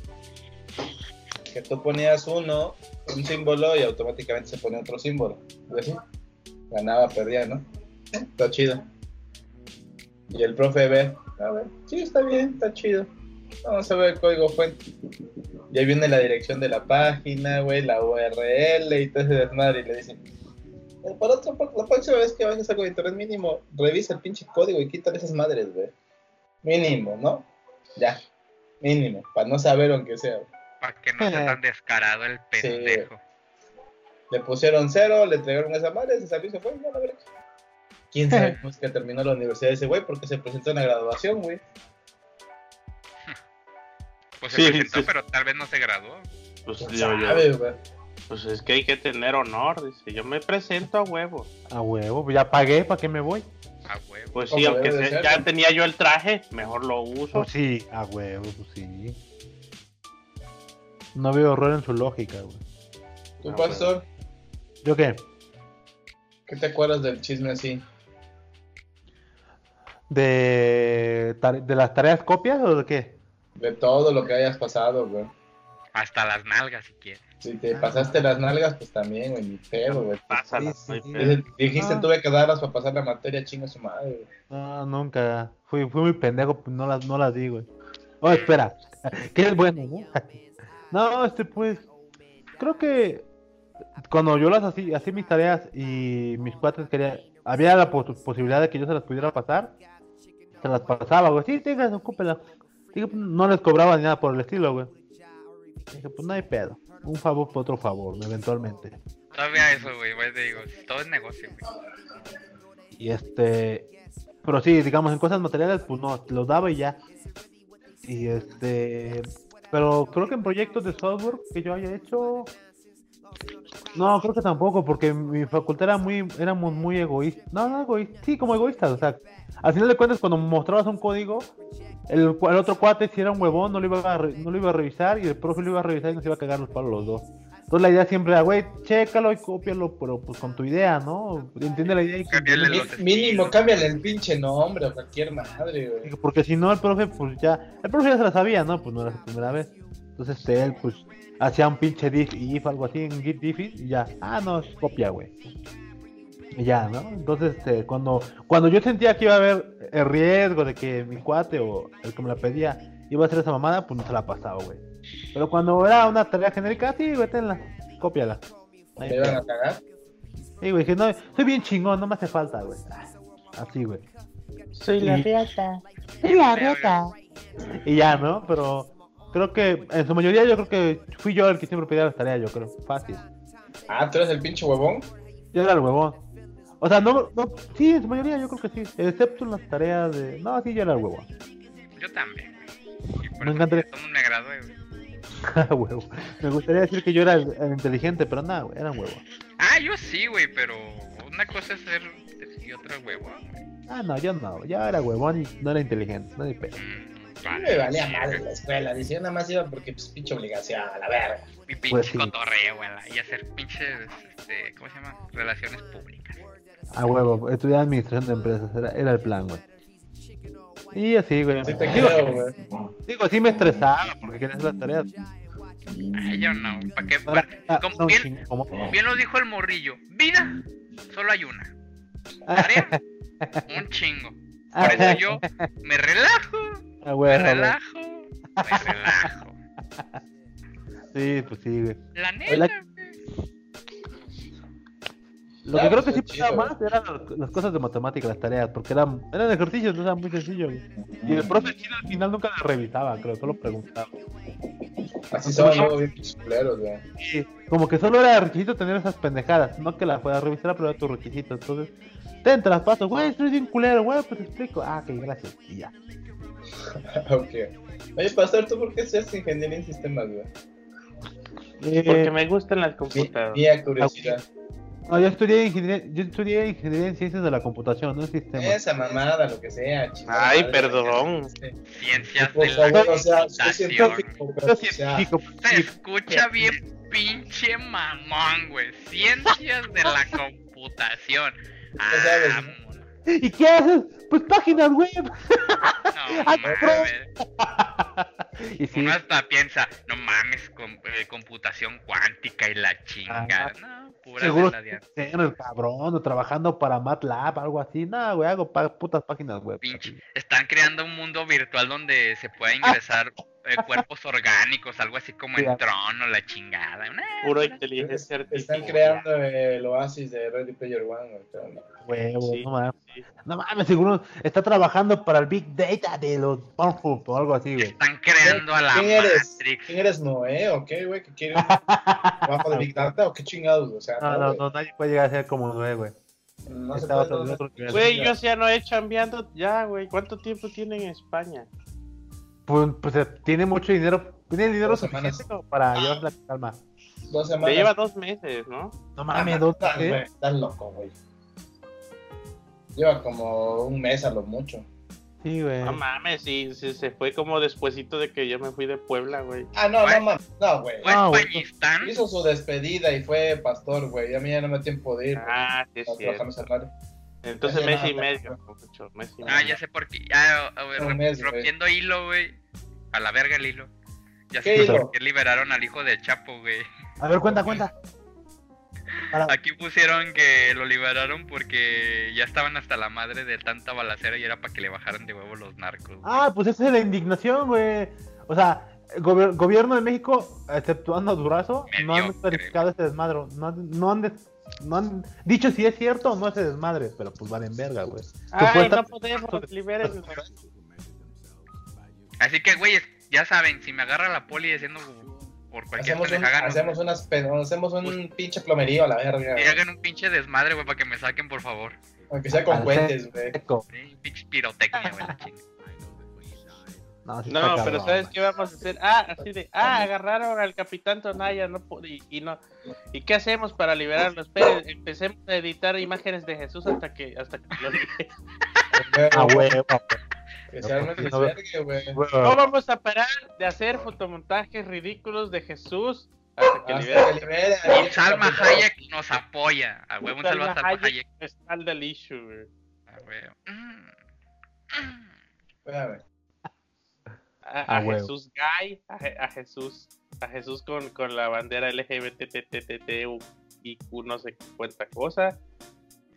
Que tú ponías uno, un símbolo y automáticamente se ponía otro símbolo. ¿Ves? Ganaba, perdía, ¿no? Está chido. Y el profe ve, a ver, sí, está bien, está chido. Vamos a ver el código fuente. Y ahí viene la dirección de la página, güey, la URL y todo ese desmadre. Y le dicen, eh, por otra parte, la próxima vez que vayas a algo de internet mínimo, revisa el pinche código y quítale esas madres, güey. Mínimo, ¿no? Ya, mínimo, para no saber aunque sea. Para que no sea tan descarado el pendejo. Le pusieron cero, le entregaron esa madre, se salió y se fue, no, la verdad. ¿Quién sabe cómo es que terminó la universidad ese güey? Porque se presentó en la graduación, güey. Pues se presentó, pero tal vez no se graduó. Pues, yo, yo, pues es que hay que tener honor, dice. Yo me presento a huevo. A huevo, pues ya pagué, ¿para qué me voy? A huevo. Pues sí, aunque ya tenía yo el traje, mejor lo uso. Pues sí, a huevo, pues sí. No veo horror en su lógica, güey. ¿Tu pastor? ¿Yo qué? ¿Qué te acuerdas del chisme así? ¿De, ¿De las tareas copias o de qué? De todo lo que hayas pasado, güey. Hasta las nalgas, si quieres. Si te pasaste las nalgas, pues también, güey, ni pedo, güey. Pásalas, Dijiste, ah. tuve que darlas para pasar la materia, chinga su madre, güey. No, nunca. Fui, fui muy pendejo, pues no las, no las di, güey. Oh, espera. ¿Qué es bueno, no? no, este, pues. Creo que. Cuando yo las hacía, hacía mis tareas y mis cuates querían. Había la posibilidad de que yo se las pudiera pasar. Se las pasaba, güey. Sí, tengas, ocúpela. No les cobraba ni nada por el estilo, güey. Dije, pues no hay pedo un favor por otro favor, eventualmente. Todavía eso, güey, te digo, todo es negocio, güey. Y este, pero sí, digamos, en cosas materiales, pues no, los daba y ya. Y este, pero creo que en proyectos de software que yo haya hecho, no, creo que tampoco, porque mi facultad era muy, éramos muy egoístas. No, no egoístas, sí, como egoístas, o sea, al final de cuentas, cuando mostrabas un código, el, el, otro cuate, si era un huevón, no lo, iba a no lo iba a revisar y el profe lo iba a revisar y nos iba a cagar los palos los dos. Entonces la idea siempre era, güey, chécalo y cópialo, pero pues con tu idea, ¿no? Entiende la idea y cámbiale Mínimo, cámbiale el pinche nombre o cualquier madre, güey. Porque si no, el profe, pues ya, el profe ya se la sabía, ¿no? Pues no era su primera vez. Entonces este, él, pues, hacía un pinche diff if, algo así en git diff y ya, ah, no, es copia, güey. Y ya, ¿no? Entonces, este, cuando, cuando yo sentía que iba a haber el riesgo de que mi cuate o el que me la pedía iba a hacer esa mamada, pues no se la pasaba, güey. Pero cuando era una tarea genérica, sí, güey, tenla, cópiala. ¿Te iban a cagar? Sí, güey, dije, no, soy bien chingón, no me hace falta, güey. Así, güey. Soy la riata. Soy la riata. Y ya, ¿no? Pero creo que en su mayoría yo creo que fui yo el que siempre pedía las tareas, yo creo. Fácil. Ah, ¿tú eres el pinche huevón? Yo era el huevón. O sea, no, no, sí, en su mayoría yo creo que sí, excepto en las tareas de... No, sí, yo era el huevo. Yo también, Me encantaría... me gradué, güey. huevo. Me gustaría decir que yo era el, inteligente, pero nada, güey, era un huevo. Ah, yo sí, güey, pero una cosa es ser y otra huevo, Ah, no, yo no, yo era huevón y no era inteligente, no hay pedo. Mm, me valía mal en la escuela, decía nada más iba porque pues pinche obligación, a la verga. Mi pinche pues cotorreo, güey, y hacer pinches, este, ¿cómo se llama? Relaciones públicas. A huevo, estudiar administración de empresas, era, era el plan, güey. Y así, güey. Sí te creo, güey. Digo, así me estresaba porque quería hacer las tareas. Ay, yo no, ¿para qué? Para, como, bien, bien, lo dijo el morrillo. Vida, solo hay una. Tarea, un chingo. Por eso yo me relajo, ah, me relajo, me relajo. Sí, pues sí, güey. La neta, lo que creo que sí pasaba más eran las cosas de matemáticas, las tareas, porque eran, eran ejercicios, no era muy sencillo. Y el profe al final nunca las revisaba, creo, solo preguntaba. Así son luego bien culeros, güey. Sí, como que solo era requisito tener esas pendejadas, no que las puedas revisar, pero era tu requisito. Entonces, te las paso, güey, estoy bien culero, güey, pues te explico. Ah, ok, gracias, y ya. ok. Oye, Pastor, ¿tú por qué estudias ingeniería en sistemas, güey? Eh, porque me gustan las computadoras. Mía curiosidad. No, yo estudié ingeniería, yo estudié ingeniería en ciencias de la computación, no en sistemas. Esa mamada, lo que sea, Ay, perdón. Ciencias de la computación. científico, Se escucha bien pinche mamón, güey. Ciencias de la computación. Ah, ¿Y qué haces? Pues páginas web. No, y Uno hasta piensa, no mames, con, eh, computación cuántica y la chingada. No, pura Seguro el cabrón, trabajando para MATLAB, algo así. No, güey, hago putas páginas web. Están creando un mundo virtual donde se pueda ingresar eh, cuerpos orgánicos, algo así como el trono, la chingada. Puro inteligencia artificial. Están creando el oasis de Ready Player One. Huevo, no mames. No mames, seguro está trabajando para el Big Data de los Pornhub o algo así, güey. Están creando a la ¿Quién eres? ¿Quién eres Noé o qué, güey? ¿Que quieren trabajo de Big Data o qué chingados? O sea, no, no, no, nadie puede llegar a ser como Noé, güey. No Güey, yo ya no he chambeando ya, güey. ¿Cuánto tiempo tiene en España? Pues, pues eh, tiene mucho dinero, tiene dinero suficiente para llevar la calma. Dos semanas. Te lleva dos meses, ¿no? No mames, dos meses. Estás loco, güey. Lleva como un mes a lo mucho. Sí, güey. No mames, sí, sí, se fue como despuesito de que yo me fui de Puebla, güey. Ah, no, no mames, no, güey. No, Hizo su despedida y fue pastor, güey. A mí ya no me da tiempo de ir. Ah, sí, sí. Entonces mes y medio, Ah, ya sé por qué. Ah, rompiendo hilo, güey. A la verga el hilo. Ya sé por qué liberaron al hijo de Chapo, güey. A ver, cuenta, cuenta. Aquí pusieron que lo liberaron porque ya estaban hasta la madre de tanta balacera y era para que le bajaran de huevo los narcos. Ah, pues esa es la indignación, güey. O sea, el gobierno de México, exceptuando Durazo, no han verificado este desmadro. No, no han no han dicho si es cierto o no ese desmadre, pero pues valen verga, güey. Ay, no podemos, liberen. Así que, güey, ya saben, si me agarra la poli diciendo por cualquier hacemos, un, hacemos, unas, hacemos un pinche plomerío a la verga. Y hagan un pinche desmadre, güey, para que me saquen, por favor. Aunque sea con cuentes, güey. Sí, pinche pirotecnia, güey, la no, pero ¿sabes qué vamos a hacer? Ah, así de, ah, agarraron al capitán Tonaya, no y, y no. ¿Y qué hacemos para liberarlo? Esperen, empecemos a editar imágenes de Jesús hasta que hasta que lo dije. Ah, huevo. No vamos a parar de hacer fotomontajes ridículos de Jesús hasta que libere. Y Salma Hayek nos apoya. A huevo, un Salma Hayek. Está el issue, A huevo. Espérame a, Jesús gay, a, Jesús, a Jesús con, con la bandera LGBTTTTU y no sé cuánta cosa.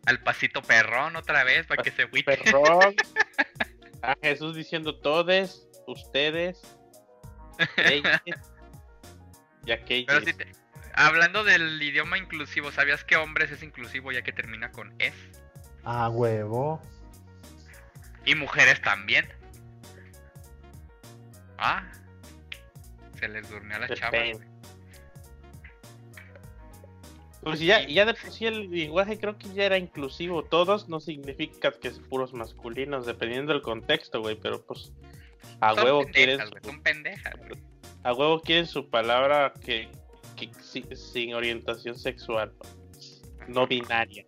Al pasito perrón otra vez para que se Perrón. a Jesús diciendo todes, ustedes, y aquellos. hablando del idioma inclusivo, ¿sabías que hombres es inclusivo ya que termina con es? Ah, huevo. Y mujeres también. Ah, se les durmió a la chava, Pues ya, ya de por sí el lenguaje creo que ya era inclusivo. Todos no significa que es puros masculinos, dependiendo del contexto, güey. Pero pues a huevo quieren. Son pendejas, A huevo quieren su palabra que, sin, orientación sexual, no binaria.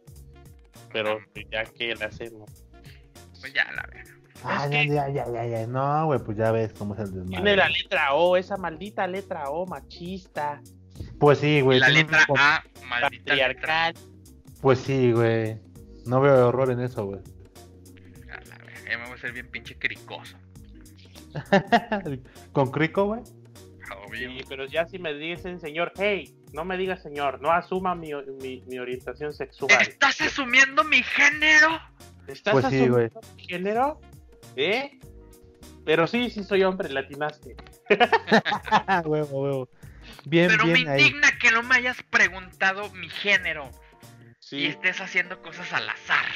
Pero ya que la hacemos. Pues ya la verdad. Ah, ya, ya, ya, ya, ya. No, güey, pues ya ves cómo es el desmadre. Tiene la letra O, esa maldita letra O, machista. Pues sí, güey. La letra A, maldita letra. Pues sí, güey. No veo error en eso, güey. Ya me voy a ser bien pinche cricoso. ¿Con crico, güey? Sí, pero ya si me dicen señor, hey, no me digas señor, no asuma mi, mi, mi orientación sexual. ¿Estás asumiendo mi género? ¿Estás pues asumiendo mi género? ¿Eh? Pero sí, sí soy hombre, latinaste. huevo, huevo. Bien, Pero me indigna que no me hayas preguntado mi género. Y estés haciendo cosas al azar.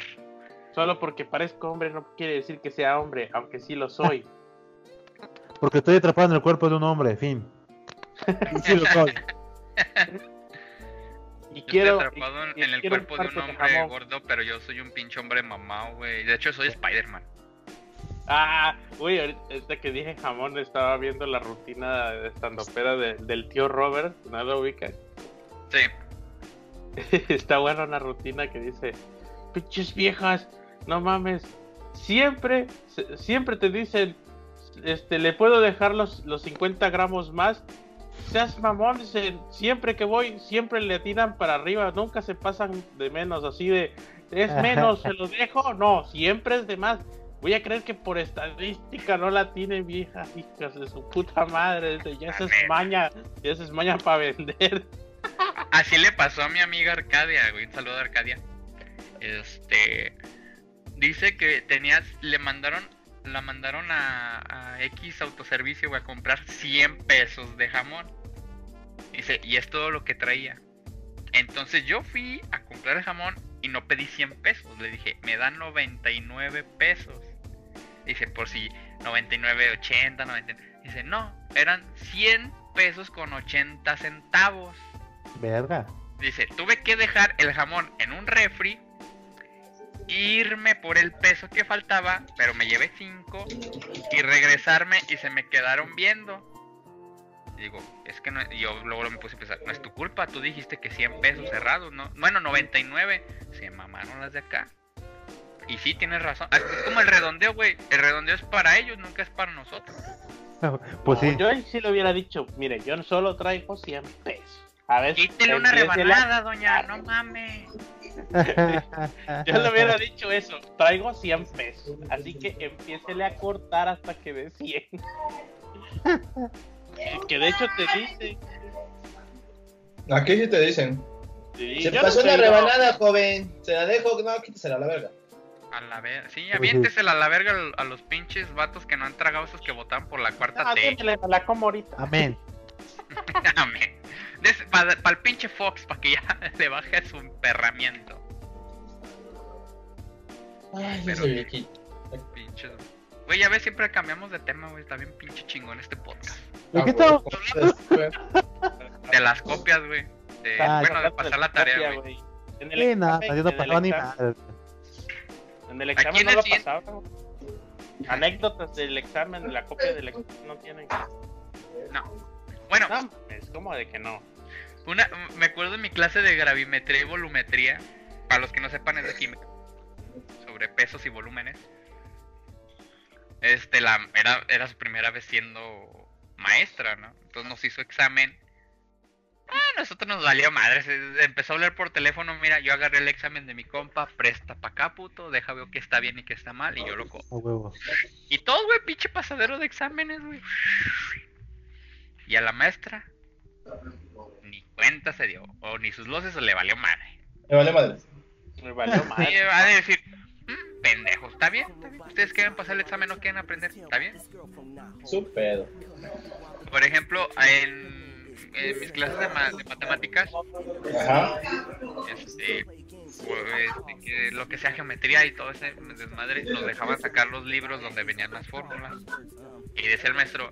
Solo porque parezco hombre no quiere decir que sea hombre, aunque sí lo soy. porque estoy atrapado en el cuerpo de un hombre, fin. Y sí lo soy. Y quiero. atrapado en, el cuerpo de un hombre gordo, pero yo soy un pinche hombre mamado, güey. De hecho, soy Spider-Man. Ah, uy, ahorita que dije jamón, estaba viendo la rutina de estandopera de, del tío Robert, ¿no lo ubica? Sí. Está buena una rutina que dice, pinches viejas, no mames, siempre, siempre te dicen, este, le puedo dejar los, los 50 gramos más. Seas mamón, dicen, siempre que voy, siempre le tiran para arriba, nunca se pasan de menos, así de, ¿Es menos? ¿Se los dejo? No, siempre es de más. Voy a creer que por estadística no la tienen viejas hijas de su puta madre. Ya se es maña, ya se es maña para vender. Así le pasó a mi amiga Arcadia, güey. Un saludo a Arcadia. Este dice que tenías, le mandaron, la mandaron a, a X autoservicio, güey, a comprar 100 pesos de jamón. Dice, y es todo lo que traía. Entonces yo fui a comprar el jamón y no pedí 100 pesos. Le dije, me dan 99 pesos. Dice, por si 99, 80, 99. Dice, no, eran 100 pesos con 80 centavos. Verga. Dice, tuve que dejar el jamón en un refri, irme por el peso que faltaba, pero me llevé 5 y regresarme y se me quedaron viendo digo, es que no, yo luego me puse a pensar, no es tu culpa, tú dijiste que 100 pesos cerrados, ¿no? Bueno, 99, se mamaron las de acá. Y sí, tienes razón. Ah, es como el redondeo, güey. El redondeo es para ellos, nunca es para nosotros. pues sí. Yo sí lo hubiera dicho, mire, yo solo traigo 100 pesos. A ver. Quítele una rebanada, doña, no mames. yo le hubiera dicho eso, traigo 100 pesos. Así que empiécele a cortar hasta que dé 100. Que de hecho te dice. Aquí sí te dicen. Se pasó una rebanada, joven. Se la dejo, no, quítesela a la verga. A la verga. Sí, aviéntesela a la verga a los pinches vatos que no han tragado esos que votan por la cuarta ah, T. la como ahorita. Amén. Amén. Para el pinche Fox, para que ya le baje su emperramiento. Ay, Pero, ese Pinches. Güey, ya ves, siempre cambiamos de tema, güey. Está bien pinche chingón este podcast. ¿De qué estamos De las copias, güey. De, ah, bueno, de pasar la tarea, güey. No, no pasó ni nada. En el examen no lo pasaba. Anécdotas del examen, la copia del examen no tienen. No. Bueno. es como de que no. Una, me acuerdo de mi clase de gravimetría y volumetría. Para los que no sepan, es de química. Sobre pesos y volúmenes. Este, la, era, era su primera vez siendo maestra, ¿no? Entonces nos hizo examen. Ah, nosotros nos valió madre. empezó a hablar por teléfono. Mira, yo agarré el examen de mi compa. Presta pa' acá, puto. Deja ver qué está bien y qué está mal. Y yo lo cojo. Y todo, güey, pinche pasadero de exámenes, güey. Y a la maestra, ni cuenta se dio. O ni sus luces o le valió madre. Le valió madre. Le valió madre. Y va a decir, mm, pendejos, ¿está bien? Ustedes quieren pasar el examen, no quieren aprender, ¿está bien? Su pedo. Por ejemplo, en, mis clases de, matemáticas, Este, pues, lo que sea geometría y todo ese desmadre, nos dejaban sacar los libros donde venían las fórmulas. Y decía el maestro,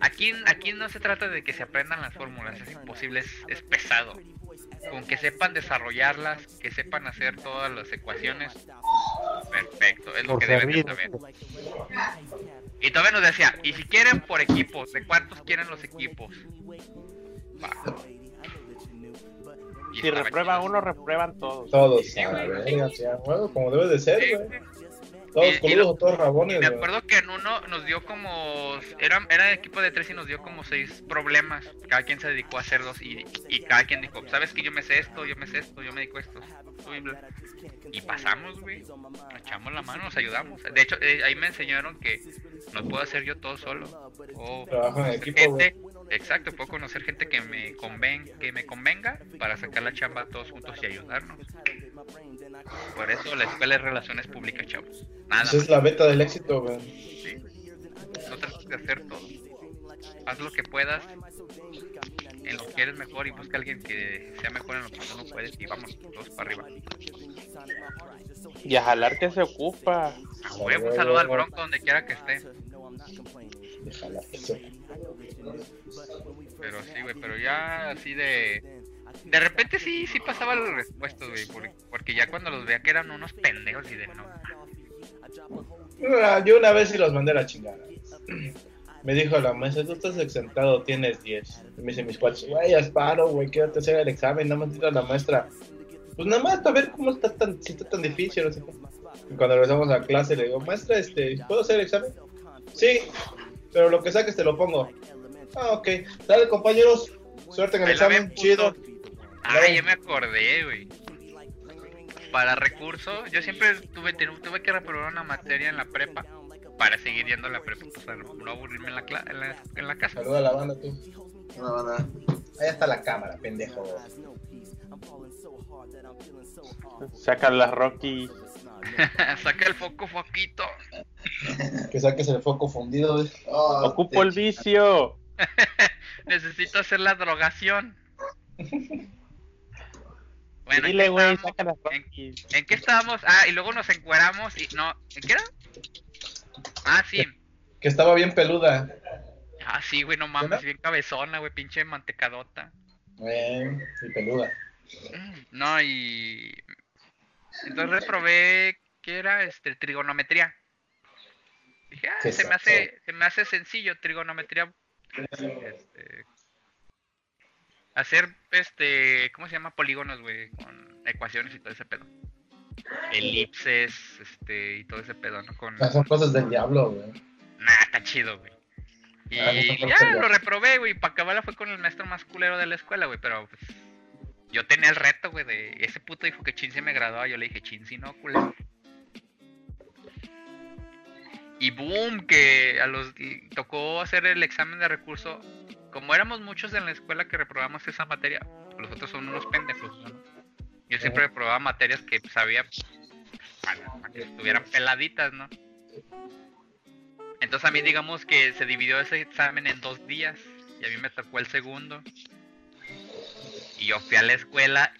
aquí, aquí no se trata de que se aprendan las fórmulas, es imposible, es, es pesado con que sepan desarrollarlas, que sepan hacer todas las ecuaciones, perfecto, es lo que deben saber. Y todavía nos decía, y si quieren por equipos, ¿de cuántos quieren los equipos? Si reprueba uno, reprueban todos. Todos, como debe de ser, todos todos rabones. me acuerdo que en uno nos dio como. Era, era equipo de tres y nos dio como seis problemas. Cada quien se dedicó a hacer dos y, y cada quien dijo: ¿Sabes que yo me sé esto? Yo me sé esto, yo me dedico a esto. Y pasamos, güey. Echamos la mano, nos ayudamos. De hecho, eh, ahí me enseñaron que no puedo hacer yo todo solo. O Trabajo en equipo, Exacto, puedo conocer gente que me conven, que me convenga para sacar la chamba todos juntos y ayudarnos. Por eso la escuela es relaciones públicas, chavos. Nada Esa es la beta del éxito, güey. Sí. No trates de hacer todo. Haz lo que puedas en lo que eres mejor y busca a alguien que sea mejor en lo que tú no puedes y vamos todos para arriba. Y a jalar que se ocupa. A huevo, un saludo al Bronco donde quiera que esté. Pero sí, güey, pero ya así de de repente sí, sí pasaba los respuestos, güey, porque, ya cuando los veía que eran unos pendejos y de no. Ah, yo una vez sí los mandé a la chingada. Me dijo la maestra, tú estás exentado, tienes 10. Y me dice mis cuates, güey, asparo, güey, quédate hacer el examen, no me a la maestra. Pues nada más para ver cómo está tan, si está tan difícil, Y cuando regresamos a clase le digo, maestra, este, ¿puedo hacer el examen? Sí, pero lo que saques te lo pongo. Ah, ok. Dale, compañeros, suerte en el examen, chido. Ah, ya me acordé, güey. para recurso, yo siempre tuve, tuve que reprobar una materia en la prepa para seguir yendo a la prepa, pues, para no aburrirme en la, en la, en la casa. Saluda a la banda tú. La banda. Ahí está la cámara, pendejo. Saca la Rocky. Saca el foco foquito. que saques el foco fundido. Oh, Ocupo el vicio. Necesito hacer la drogación. Bueno, Dile, güey, saca la Rocky. ¿En, qué estábamos? Ah, y luego nos encueramos y no, ¿en qué era? Ah, sí. Que estaba bien peluda. Ah, sí, güey, no mames, bien cabezona, güey, pinche mantecadota. Bien, y peluda. Mm, no, y entonces reprobé, ¿qué era? Este, trigonometría. Dije, ah, se me, hace, se me hace sencillo trigonometría. Este, hacer, este, ¿cómo se llama? Polígonos, güey, con ecuaciones y todo ese pedo. Elipses, este, y todo ese pedo, ¿no? Con... son cosas del diablo, güey. Nah, está chido, güey. Y ah, ya lo reprobé, güey. Para acabarla fue con el maestro más culero de la escuela, güey. Pero pues, yo tenía el reto, güey, de ese puto dijo que Chin se me graduaba. Yo le dije, Chin, si no, culero. Y boom, que a los tocó hacer el examen de recurso. Como éramos muchos en la escuela que reprobamos esa materia, los otros son unos pendejos. ¿no? Yo siempre reprobaba materias que sabía para, que estuvieran peladitas, ¿no? Entonces a mí digamos que se dividió ese examen en dos días y a mí me tocó el segundo. Y yo fui a la escuela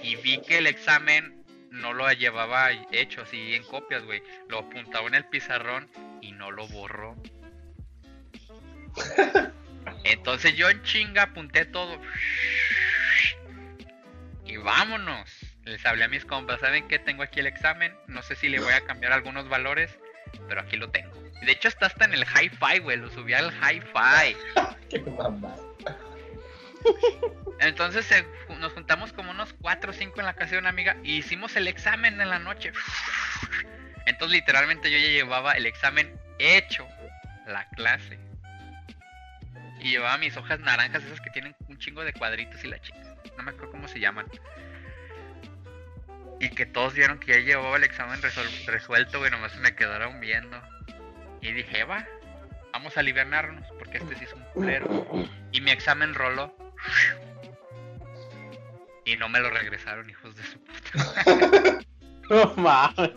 y vi que el examen no lo llevaba hecho así en copias, güey. Lo apuntaba en el pizarrón y no lo borró. Entonces yo en chinga apunté todo. Y vámonos. Les hablé a mis compas, ¿saben qué? Tengo aquí el examen. No sé si le voy a cambiar algunos valores, pero aquí lo tengo. De hecho está hasta en el hi-fi, güey. Lo subí al hi-fi. Qué entonces nos juntamos como unos 4 o 5 en la casa de una amiga y hicimos el examen en la noche. Entonces literalmente yo ya llevaba el examen hecho, la clase. Y llevaba mis hojas naranjas, esas que tienen un chingo de cuadritos y la chica. No me acuerdo cómo se llaman. Y que todos vieron que ya llevaba el examen resuelto, güey, nomás me quedaron viendo. Y dije, va, vamos a aliviarnos, porque este sí es un culero. Y mi examen roló. Y no me lo regresaron, hijos de su puta. no mames.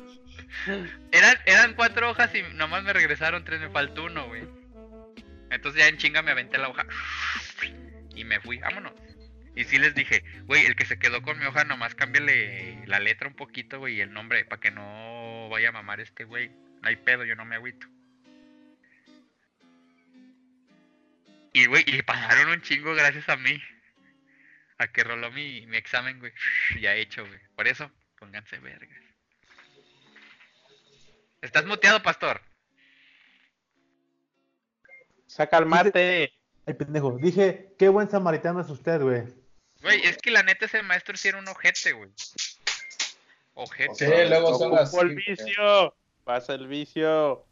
Eran, eran cuatro hojas y nomás me regresaron tres, me faltó uno, güey. Entonces ya en chinga me aventé la hoja. Y me fui, vámonos. Y sí les dije, güey, el que se quedó con mi hoja, nomás cámbiale la letra un poquito, güey, y el nombre, para que no vaya a mamar este güey. No hay pedo, yo no me agüito. Y, güey, y pasaron un chingo gracias a mí. A que roló mi, mi examen, güey. Ya hecho, güey. Por eso, pónganse vergas. ¿Estás muteado, pastor? Saca el mate. Ay, pendejo. Dije, qué buen samaritano es usted, güey. Güey, es que la neta ese maestro sí era un ojete, güey. Ojete. Sí, luego son las... el vicio. Pasa el vicio.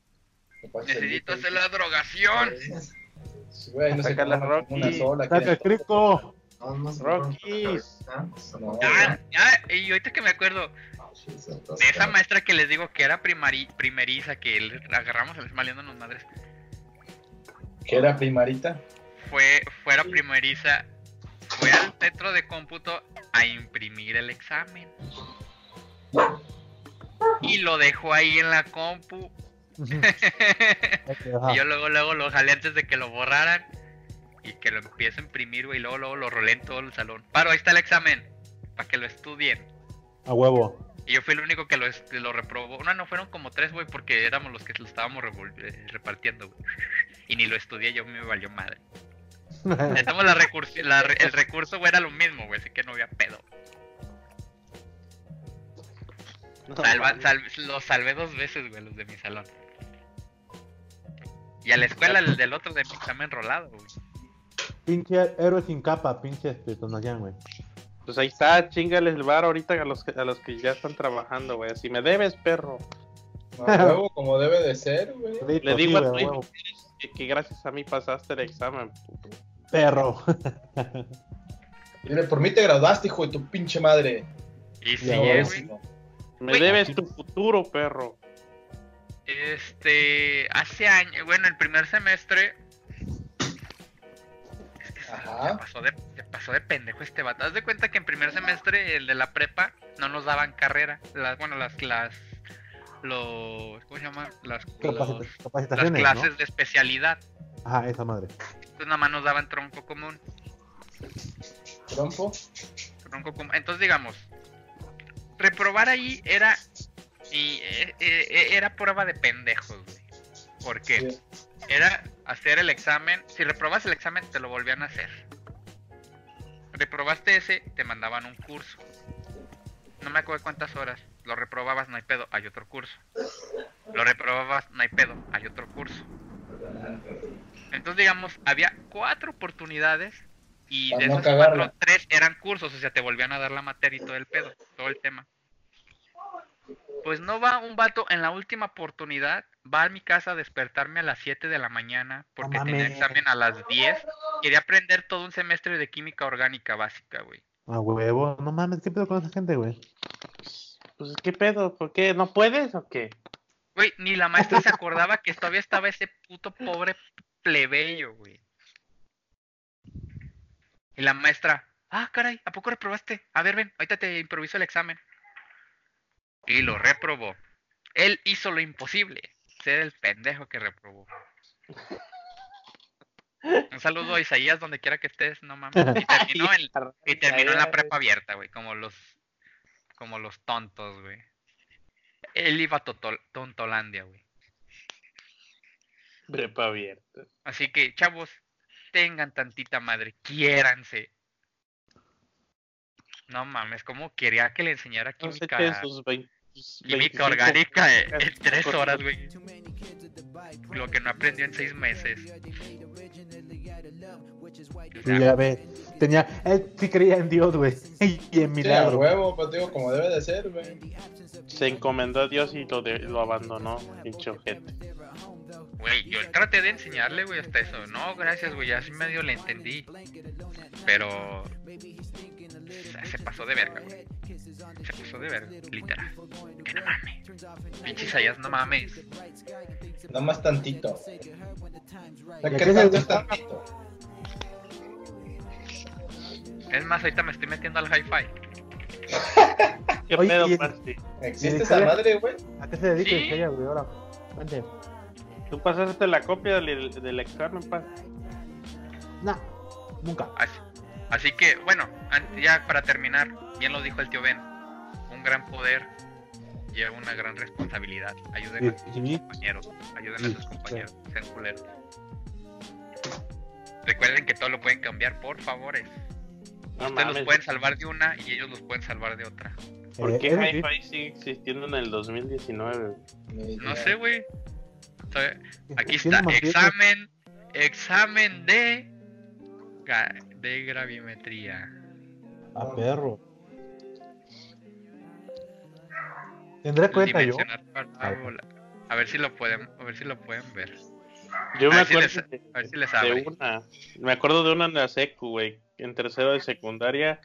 Necesito hacer la drogación. Güey, no sé la Rocky. una sola. Está escrito. Rocky. Ah, ya, y ahorita que me acuerdo de esa maestra que les digo que era primari, primeriza, que le agarramos a maliéndonos madres. ¿Que era primarita? Fue, fuera primeriza, fue al centro de cómputo a imprimir el examen. Y lo dejó ahí en la compu y yo luego, luego lo jalé antes de que lo borraran y que lo empiece a imprimir, güey, y luego, luego lo rolé en todo el salón. Paro, ahí está el examen, para que lo estudien. A huevo. Y yo fui el único que lo, lo reprobó. No, no, fueron como tres, güey, porque éramos los que lo estábamos eh, repartiendo, güey. Y ni lo estudié, yo me valió madre. la el recurso, güey, era lo mismo, güey, así que no había pedo. Salva, los salvé dos veces, güey, los de mi salón. Y a la escuela el del otro de mi examen rolado, güey. Pinche héroe sin capa, pinche este, Tonayán, güey. Pues ahí está, chingales el bar ahorita a los, a los que ya están trabajando, güey. Si me debes, perro. Como debe de ser, güey. Le digo a tu hijo que, gracias a mí pasaste el examen, puto. Perro. Mire, por mí te graduaste, hijo de tu pinche madre. Y sí, güey. Me debes tu futuro, perro. Este, hace años, bueno, el primer semestre. Ajá. Se pasó, de, se pasó de pendejo este vato. Haz de cuenta que en primer semestre, el de la prepa, no nos daban carrera. Las, bueno, las, clases los, ¿cómo se llama? Las, las clases de especialidad. Ajá, esa madre. Entonces nada más nos daban tronco común. ¿Tronco? Tronco común. Entonces digamos, reprobar ahí era y eh, eh, era prueba de pendejos, güey. ¿Por qué? Era hacer el examen, si reprobas el examen te lo volvían a hacer. Reprobaste ese, te mandaban un curso. No me acuerdo cuántas horas. Lo reprobabas, no hay pedo, hay otro curso. Lo reprobabas, no hay pedo, hay otro curso. Entonces, digamos, había cuatro oportunidades y de esos cuatro, tres eran cursos, o sea, te volvían a dar la materia y todo el pedo, todo el tema. Pues no va un vato en la última oportunidad, va a mi casa a despertarme a las 7 de la mañana porque tenía examen a las 10. Quería aprender todo un semestre de química orgánica básica, güey. A huevo, no mames, ¿qué pedo con esa gente, güey? Pues, ¿qué pedo? ¿Por qué? ¿No puedes o qué? Güey, ni la maestra se acordaba que todavía estaba ese puto pobre plebeyo, güey. Y la maestra, ah, caray, ¿a poco reprobaste? A ver, ven, ahorita te improviso el examen. Y lo reprobó. Él hizo lo imposible, ser el pendejo que reprobó. Un saludo a Isaías donde quiera que estés, no mames. Y terminó en, y terminó en la prepa abierta, güey, como los como los tontos, güey. Él iba a Tontolandia, güey. Prepa abierta. Así que, chavos, tengan tantita madre, quiéranse. No mames, como quería que le enseñara química, química orgánica en, tres horas, güey. Lo que no aprendió en seis meses. Y ya ve, tenía, él sí creía en Dios, güey, y en milagro. Sí, huevo, pues digo, como debe de ser, güey. Se encomendó a Dios y lo, lo abandonó, pinche gente. Güey, yo traté de enseñarle, güey, hasta eso. No, gracias, güey, así medio le entendí. Pero se pasó de verga, güey. Se pasó de verga, literal. Que no mames. Pinches allá, no mames. No más tantito. La que tanto es tantito. Es más, ahorita me estoy metiendo al hi-fi. ¿Qué pedo, ¿Existe esa madre, güey? ¿A qué se dedica ¿Sí? ella, güey? Ahora, vente. ¿Tú pasaste la copia del, del examen, pa? No, nunca. Así, que, bueno, ya para terminar, bien lo dijo el tío Ben, un gran poder lleva una gran responsabilidad. Ayuden a sus compañeros, ayuden a sus compañeros, sean culeros. Recuerden que todo lo pueden cambiar por favores. Ustedes los pueden salvar de una y ellos los pueden salvar de otra. ¿Por eh, qué Hi-Fi sigue existiendo en el 2019? No sé, güey. Aquí está, examen, examen de, de gravimetría. A perro. Tendré cuenta yo. A ver si lo pueden, a ver si lo pueden ver. Yo me acuerdo de una, me acuerdo de una en la secu, güey, en tercero de secundaria,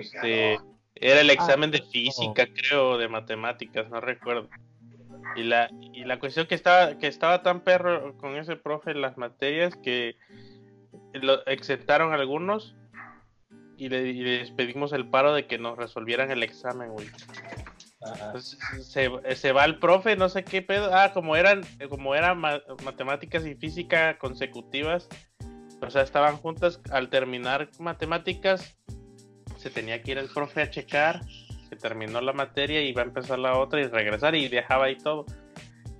este, era el examen de ah, física, creo, de matemáticas, no recuerdo. Y la, y la cuestión que estaba, que estaba tan perro con ese profe en las materias que lo exentaron algunos y le, y le despedimos el paro de que nos resolvieran el examen, güey. Se, se, va el profe, no sé qué pedo. Ah, como eran, como eran matemáticas y física consecutivas, o sea, estaban juntas. Al terminar matemáticas, se tenía que ir el profe a checar. Se terminó la materia y va a empezar la otra y regresar y dejaba ahí todo.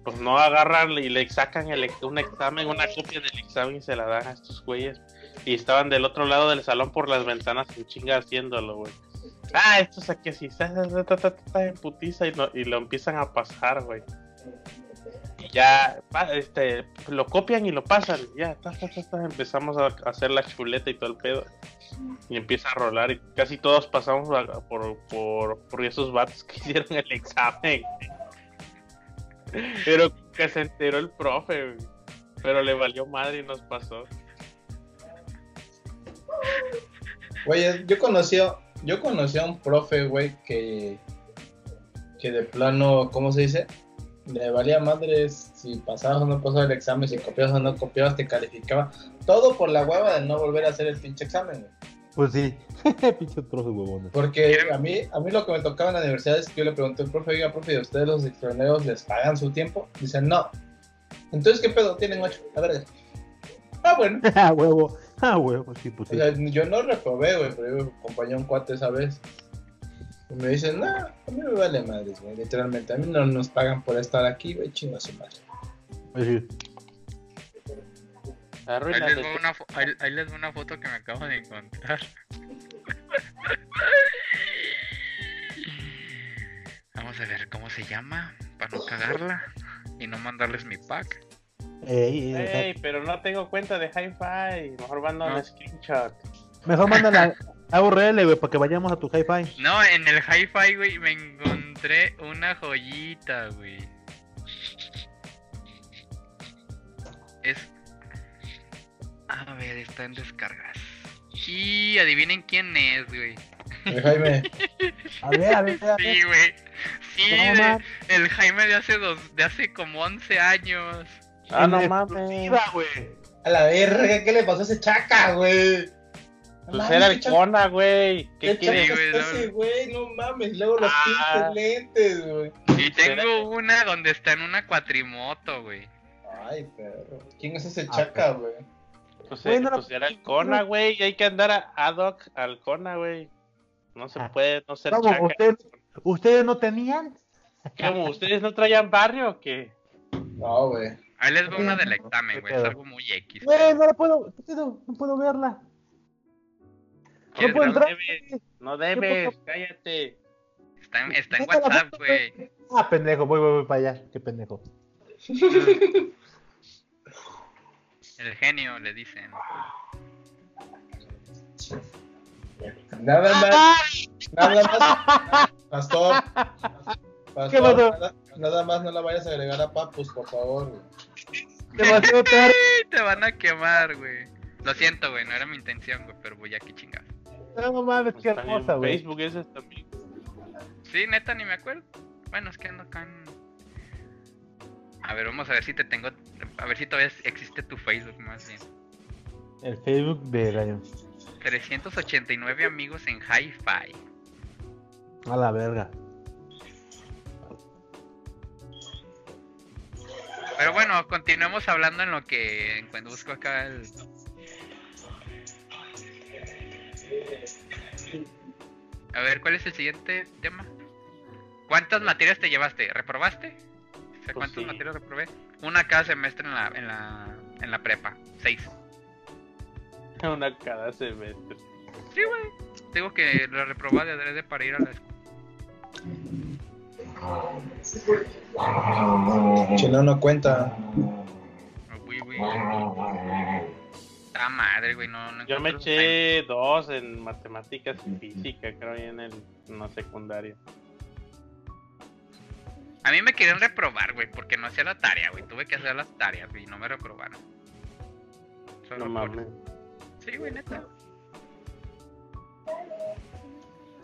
Pues no agarran y le sacan el, un examen, una copia del examen y se la dan a estos güeyes. Y estaban del otro lado del salón por las ventanas sin chinga haciéndolo, güey. Ah, esto es aquí así, está, en putiza y, y lo empiezan a pasar, güey. Y ya, este, lo copian y lo pasan, ya, empezamos a hacer la chuleta y todo el pedo. Y empieza a rolar y casi todos pasamos por, por, por esos vatos que hicieron el examen. Pero que se enteró el profe, pero le valió madre y nos pasó. Oye, yo conocí yo conocí a un profe, güey, que, que de plano, ¿cómo se dice? Le valía madres si pasabas o no pasabas el examen, si copiabas o no copiabas, te calificaba. Todo por la hueva de no volver a hacer el pinche examen, güey. Pues sí, pinche trozo huevones. Porque a mí, a mí lo que me tocaba en la universidad es que yo le pregunté al profe, oiga, profe, ¿y ustedes los extranjeros les pagan su tiempo? Dicen, no. Entonces, ¿qué pedo? Tienen ocho. A ver. Ah, bueno. Ah, huevo. Ah, huevo, sí, pues sí. O sea, yo no reprobé, güey, pero yo acompañé a un cuate esa vez. Y me dicen, no, a mí me vale madres, güey, literalmente. A mí no nos pagan por estar aquí, güey, chingo a su madre. Pues Ahí les, voy una fo- ahí- ahí les voy una foto que me acabo de encontrar. Vamos a ver cómo se llama para no cagarla y no mandarles mi pack. Ey, ey, Ey, pero no tengo cuenta de Hi-Fi. Mejor mando No. un screenshot. Mejor mándala a URL, güey, para que vayamos a tu hi-fi. No, en el hi-fi, güey, me encontré una joyita, güey. Es. A ver, está en descargas. Y adivinen quién es, güey. Eh, Jaime, A ver, a ver, a ver. Sí, güey. Sí, de- el Jaime de hace dos, de hace como 11 años. Ah, no mames. güey. a la verga, ¿qué le pasó a ese chaca, güey? Pues era qué el chaca- Kona, güey. ¿Qué chaca güey, güey? No mames, luego los Ah. pinches lentes, güey. Y tengo una donde está en una cuatrimoto, güey. Ay, perro. ¿Quién es ese Ah, chaca, güey? Pues, eh, no la- pues era el Kona, güey. y Hay que andar a ad hoc al Kona, güey. No se Ah. puede no ser chaca. ¿Ustedes, ¿Ustedes no tenían? ¿Cómo? ¿Ustedes no traían barrio o qué? No, güey. Ahí les veo una del ¿Qué examen, güey. Es algo muy X. Güey, no la puedo, no puedo verla. No ¿Quieres puedo verla? entrar. debes, no debes, cállate. Está en, está en WhatsApp, güey. Ah, pendejo, voy, voy, voy para allá. Qué pendejo. El genio, le dicen. Nada más. Nada más. Pastor. Pastor, ¿Qué pasó? Nada, nada más no la vayas a agregar a Papus, por favor, güey. Demasiado tarde. Te van a quemar, güey. Lo siento, güey. No era mi intención, güey. Pero voy a que chingar. No mames, qué Está en hermosa, güey. Facebook ese también. Sí, neta, ni me acuerdo. Bueno, es que ando acá en... A ver, vamos a ver si te tengo... A ver si todavía existe tu Facebook, más bien. El Facebook de Rayon. 389 amigos en Hi-Fi. A la verga. Pero bueno, continuemos hablando en lo que... Cuando busco acá el... A ver, ¿cuál es el siguiente tema? ¿Cuántas materias te llevaste? ¿Reprobaste? Sea, Pues ¿Cuántas sí. materias reprobé? Una cada semestre en la, en la, en la prepa. Seis. Una cada semestre. Sí, güey. Digo que la reprobaba de adrede para ir a la escuela. Chino no cuenta. Uy, güey. Ah, madre, güey. No, no Yo me eché dos en matemáticas y física, creo, y en, el, en la secundaria. A mí me querían reprobar, güey, porque no hacía la tarea, güey. Tuve que hacer las tareas, y no me reprobaron. Solo No por- mames. Sí, güey, neta.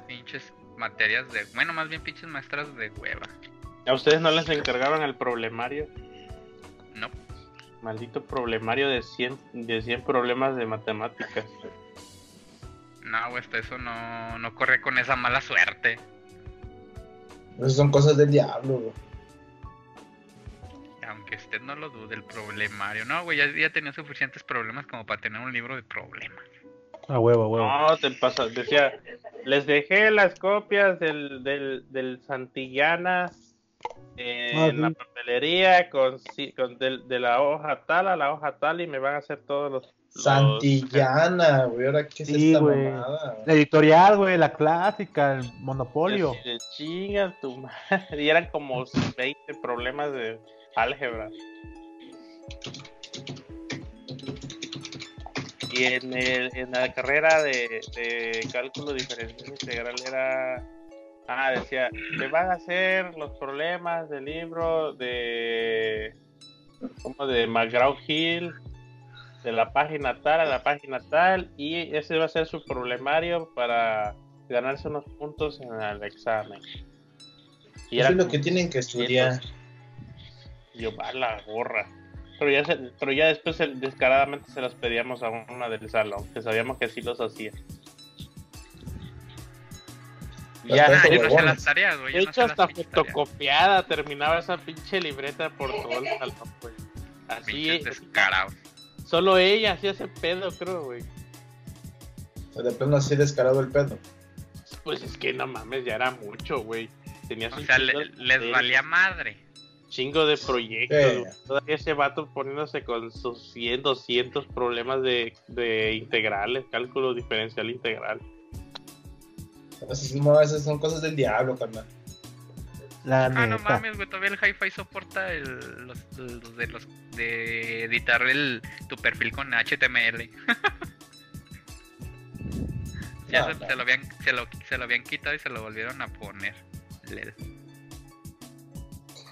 Pinches materias de... Bueno, más bien pinches maestras de hueva. ¿A ustedes no les encargaron el problemario? No. Maldito problemario de 100, de 100 problemas de matemáticas. No, güey, hasta eso no, no corre con esa mala suerte. Esas son cosas del diablo, güey. Aunque usted no lo dude, el problemario. No, güey, ya, ya tenía suficientes problemas como para tener un libro de problemas. A huevo, a huevo. No, te pasa, decía, les dejé las copias del, del, del Santillana eh, Ah, en la papelería con, sí, con del- de, la hoja tal a la hoja tal y me van a hacer todos los... Santillana, güey. Ahora, ¿qué es Sí, esta güey. mamada? La editorial, güey, la clásica, el monopolio. De, chinga tu madre. Y eran como 20 problemas de álgebra. Y en, el, en la carrera de, de cálculo diferencial integral era. Ah, decía, le van a hacer los problemas del libro de. como de McGraw Hill, de la página tal a la página tal, y ese va a ser su problemario para ganarse unos puntos en el examen. Y Eso es lo que tienen que estudiar. Yo, va la gorra. Pero ya, pero ya después descaradamente se los pedíamos a una del salón, que sabíamos que sí los hacía. Ya, yo no sé las tareas, güey. De hecho, hasta fotocopiada terminaba esa pinche libreta por todo el salón, güey. Así. descarados. Solo ella hacía ese pedo, creo, güey. O sea, de plano así descarado el pedo. Pues es que no mames, ya era mucho, güey. Tenías o sea, les valía madre. Chingo de proyectos. Todavía ese vato poniéndose con sus 100, 200 problemas de, de integrales, cálculo diferencial integral. Esas son cosas del diablo, carnal. La ah, no mames, güey, todavía el hi-fi soporta el, los, los, de los de editar el, tu perfil con HTML. ya se, lo habían, se, lo, se lo habían quitado y se lo volvieron a poner.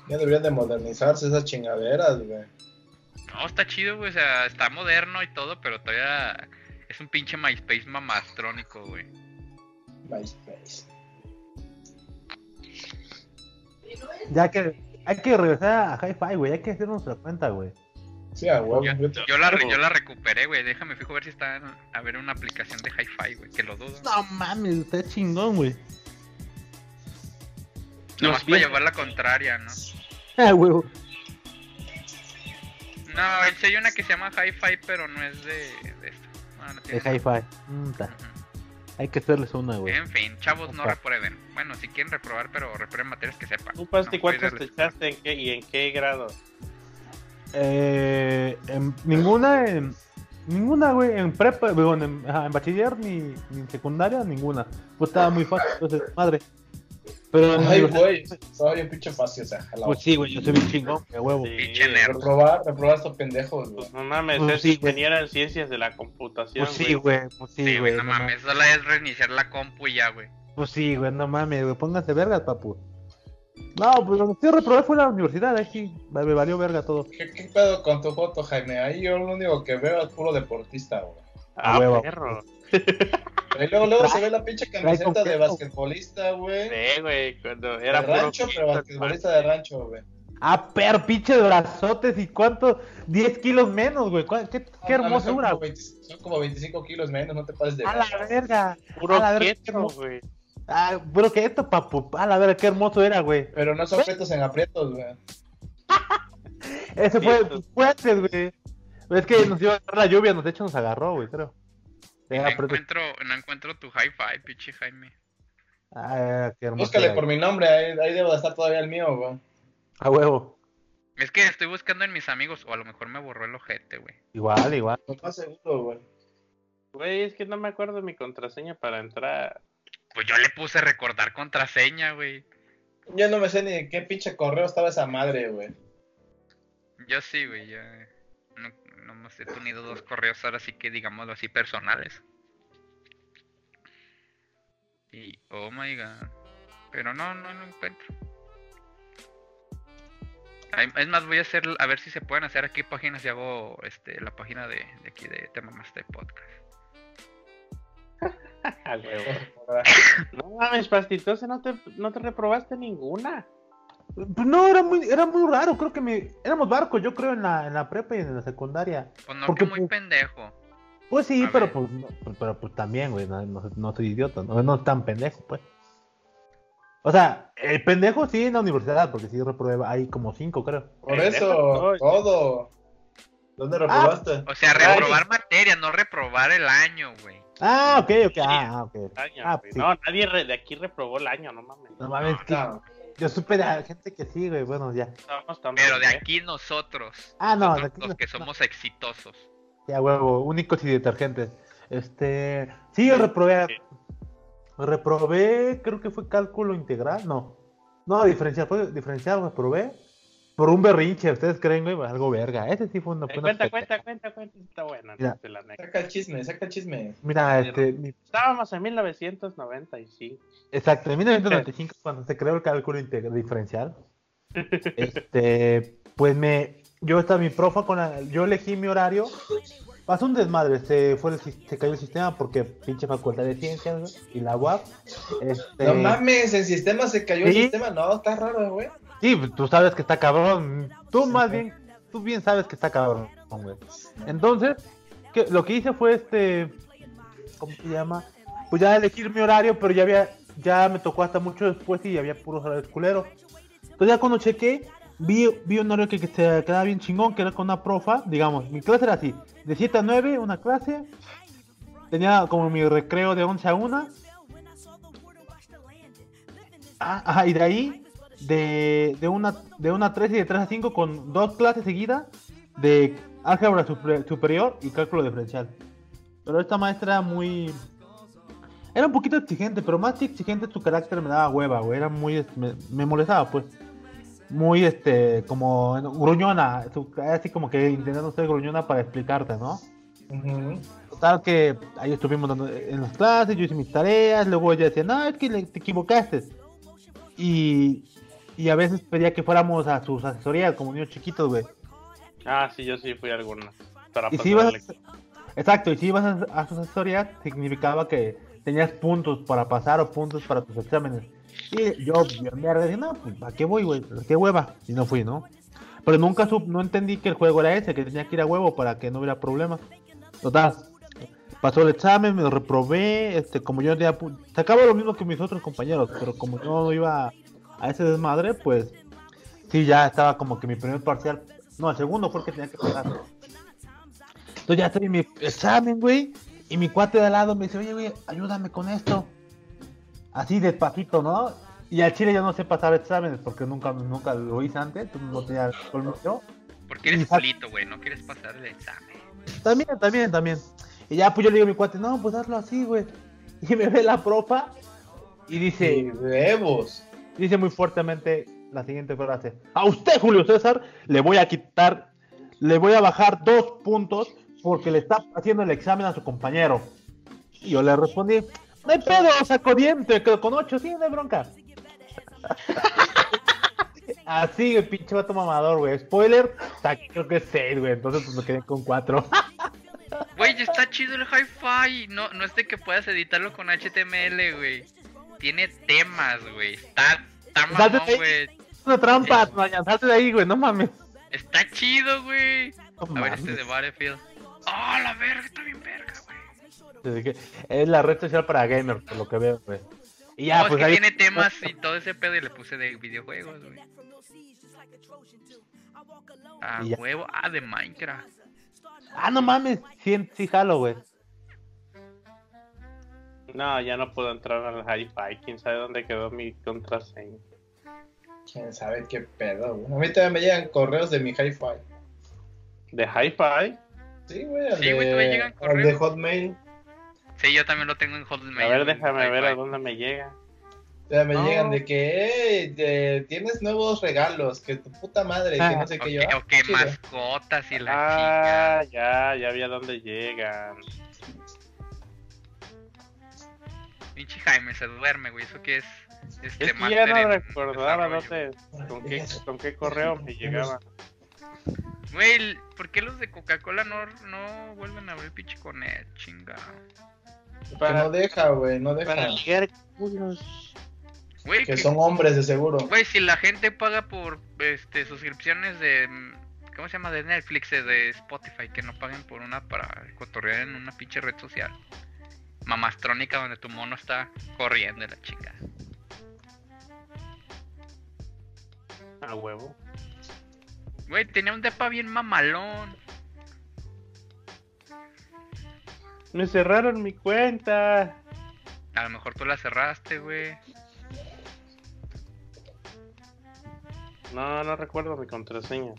Ya deberían de modernizarse esas chingaderas, güey. No, está chido, güey, o sea, está moderno y todo, pero todavía es un pinche MySpace mamastrónico, güey. MySpace. Ya que hay que regresar a Hi-Fi, güey. Hay que hacer nuestra cuenta, güey. Sí, a huevo. Yo, la, yo la recuperé, güey. Déjame fijo ver si está a ver una aplicación de Hi-Fi, güey. Que lo dudo. No mames, está chingón, güey. Nomás para llevar la contraria, ¿no? Ah, huevo. No, hay una que se llama Hi-Fi, pero no es de, de esto. No, no de Hi-Fi. Mm, hay que hacerles una, güey. En fin, chavos, no reprueben. Bueno, si quieren reprobar, pero reprueben materias que sepan. ¿Tú, Pasti, cuántos te echaste en qué, y en qué grado? Eh, en, ninguna, en, ninguna, güey. En prepa, en, en, bachiller ni, ni en secundaria, ninguna. Pues estaba muy fácil, entonces, madre. Pero Ay, güey, soy un pinche fácil, o sea, Pues sí, güey, yo soy bien chingón, de huevo. pinche nerd. Reprobar, reprobar estos pendejos, güey. Pues no mames, pues es sí, ingeniero en ciencias de la computación, Pues sí, güey, pues sí, güey. no, mames, solo es reiniciar la compu y ya, güey. Pues sí, güey, no mames, güey, pónganse vergas, papu. No, pues lo que sí reprobé fue la universidad, ahí sí, me valió verga todo. ¿Qué, ¿Qué, pedo con tu foto, Jaime? Ahí yo lo único que veo es puro deportista, güey. Ah, huevo. perro. Y luego, luego se ve la pinche camiseta de basquetbolista, güey. Sí, güey, cuando era de rancho, pero basquetbolista de rancho, güey. Ah, pero pinche de brazotes y cuánto, 10 kilos menos, güey. ¿Qué, qué hermosura, güey. Son, como 25 kilos menos, no te pases de A la verga. Puro a la verga, güey. Ah, puro esto, papu. A la verga, qué hermoso era, güey. Pero no son aprietos en aprietos, güey. Ese fue fuertes, güey. Es que nos iba a agarrar la lluvia, nos de hecho nos agarró, güey, creo. No encuentro, no encuentro tu hi-fi, pinche Jaime. Ah, qué hermoso. Búscale por mi nombre, ahí, ahí debo de estar todavía el mío, güey. A huevo. Es que estoy buscando en mis amigos, o a lo mejor me borró el ojete, güey. Igual, igual. No más seguro, güey. Güey, es que no me acuerdo mi contraseña para entrar. Pues yo le puse recordar contraseña, güey. Yo no me sé ni qué pinche correo estaba esa madre, güey. Yo sí, güey, ya nomás he tenido dos correos ahora sí que digámoslo así personales. Y, oh my god. Pero no, no lo encuentro. Es más, voy a hacer, a ver si se pueden hacer aquí páginas y hago este, la página de, de aquí de Tema Más de Podcast. no mames, pastitoso, no te, no te reprobaste ninguna. Pues no, era muy, era muy raro, creo que me, éramos barcos, yo creo, en la, en la prepa y en la secundaria. Pues no, Porque, que muy pues, pendejo. Pues sí, pero pues, pero pues también, güey, no, no, soy idiota, no, no es tan pendejo, pues. O sea, el pendejo sí en la universidad, porque sí reprueba, hay como cinco, creo. Por eso, todo. ¿Dónde reprobaste? o sea, reprobar materia, no reprobar el año, güey. Ah, ok, ok, ah, ok. ah, pues No, nadie de aquí reprobó el año, no mames. No mames, yo supe de gente que sí, güey, bueno, ya. Pero de ¿eh? aquí nosotros. Ah, no, de aquí los que somos exitosos. Ya, huevo, únicos y detergentes. Este, sí, yo reprobé. Reprobé, creo que fue cálculo integral, no. No, diferencial, fue diferencial, reprobé. Por un berrinche, ¿ustedes creen, güey? Algo verga. Ese sí fue una buena. cuenta, cuenta, cuenta, cuenta, está buena. saca el chisme, saca el chisme. Mira, este. Estábamos en 1995. Exacto, en 1995, cuando se creó el cálculo diferencial. este, pues me. Yo estaba mi profa con la, Yo elegí mi horario pasó un desmadre, se, fue se cayó el sistema porque pinche facultad de ciencias y la UAP. Este... No mames, el sistema se cayó el sistema, no, está raro, güey. Sí, tú sabes que está cabrón, tú más bien, tú bien sabes que está cabrón, güey. Entonces, que, lo que hice fue este, ¿cómo se llama? Pues ya elegir mi horario, pero ya había, ya me tocó hasta mucho después y había puros horarios culeros. Entonces ya cuando chequé, vi, vi un horario que, se quedaba bien chingón, que era con una profa, digamos, mi clase era así, de 7 a 9 una clase, tenía como mi recreo de 11 a 1, ah, ajá, y de ahí, de, de, una, de una a 3 y de 3 a 5 con dos clases seguidas de álgebra superior y cálculo diferencial. Pero esta maestra era muy... Era un poquito exigente, pero más exigente su carácter me daba hueva, güey. Era muy... Me, me molestaba, pues muy, este, como gruñona, así como que intentando ser gruñona para explicarte, ¿no? Total que ahí estuvimos dando en las clases, yo hice mis tareas, luego ella decía, no, es que te equivocaste. Y, y a veces pedía que fuéramos a sus asesorías como niños chiquitos, güey. Ah, sí, yo sí fui a alguna. Para y si ibas, exacto, y si ibas a, a sus asesorías, significaba que tenías puntos para pasar o puntos para tus exámenes. Y yo, me dije, no, pues, ¿a qué voy, güey? ¿Qué hueva? Y no fui, ¿no? Pero nunca sub, no entendí que el juego era ese, que tenía que ir a huevo para que no hubiera problemas. Total, pasó el examen, me lo reprobé, este, como yo tenía, sacaba lo mismo que mis otros compañeros, pero como yo no iba a ese desmadre, pues sí, ya estaba como que mi primer parcial, no, el segundo fue el que tenía que pasar. Entonces ya estoy en mi examen, güey, y mi cuate de al lado me dice, oye, güey, ayúdame con esto así despacito, ¿no? Y al chile yo no sé pasar exámenes porque nunca, nunca lo hice antes, no tenía yo. Porque eres solito, güey, no quieres pasar el examen. También, también, también. Y ya pues yo le digo a mi cuate, no, pues hazlo así, güey. Y me ve la profa y dice... ¡Huevos! Dice muy fuertemente la siguiente frase. A usted, Julio César, le voy a quitar, le voy a bajar dos puntos porque le está haciendo el examen a su compañero. Y yo le respondí, no hay pedo, saco diente, con 8, sí, no hay bronca. Así, el pinche vato mamador, güey. Spoiler, creo que es 6, güey. Entonces pues me quedé con 4. Güey, está chido el hi-fi. No, no es de que puedas editarlo con HTML, güey. Tiene temas, güey. Está, está mamón, güey. Es una trampa, eh, salte de ahí, güey. No mames. Está chido, güey. a ver, este de Battlefield. Oh, la verga, está bien verga es la red social para gamers, por lo que veo, güey. Y ya, pues tiene temas y todo ese pedo y le puse de videojuegos, güey. Ah, huevo. Ah, de Minecraft. Ah, no mames. Sí, sí jalo, güey. No, ya no puedo entrar al hi-fi. ¿Quién sabe dónde quedó mi contraseña? ¿Quién sabe qué pedo, güey? A mí también me llegan correos de mi hi-fi. ¿De hi-fi? Sí, güey. Sí, güey, me llegan correos. de Hotmail. Sí, yo también lo tengo en Hotmail. A ver, déjame ver a dónde me llega. Ya me llegan de que tienes nuevos regalos, que tu puta madre, que ah, no sé qué yo. O que mascotas y la ah, ya, ya vi a dónde llegan. Pinche Jaime se duerme, güey, eso que es. Este, es que ya no recordaba dónde, con qué, con qué correo me llegaba. Güey, ¿por qué los de Coca-Cola no, no vuelven a abrir pinche con él? Chinga. no deja, güey, no deja. Para ligar que, son hombres de seguro. Güey, si la gente paga por este suscripciones de ¿cómo se llama? de Netflix, de Spotify, que no paguen por una para cotorrear en una pinche red social. Mamastrónica donde tu mono está corriendo la chica. A huevo. Güey, tenía un depa bien mamalón. Me cerraron mi cuenta. A lo mejor tú la cerraste, güey. No, no recuerdo mi contraseña.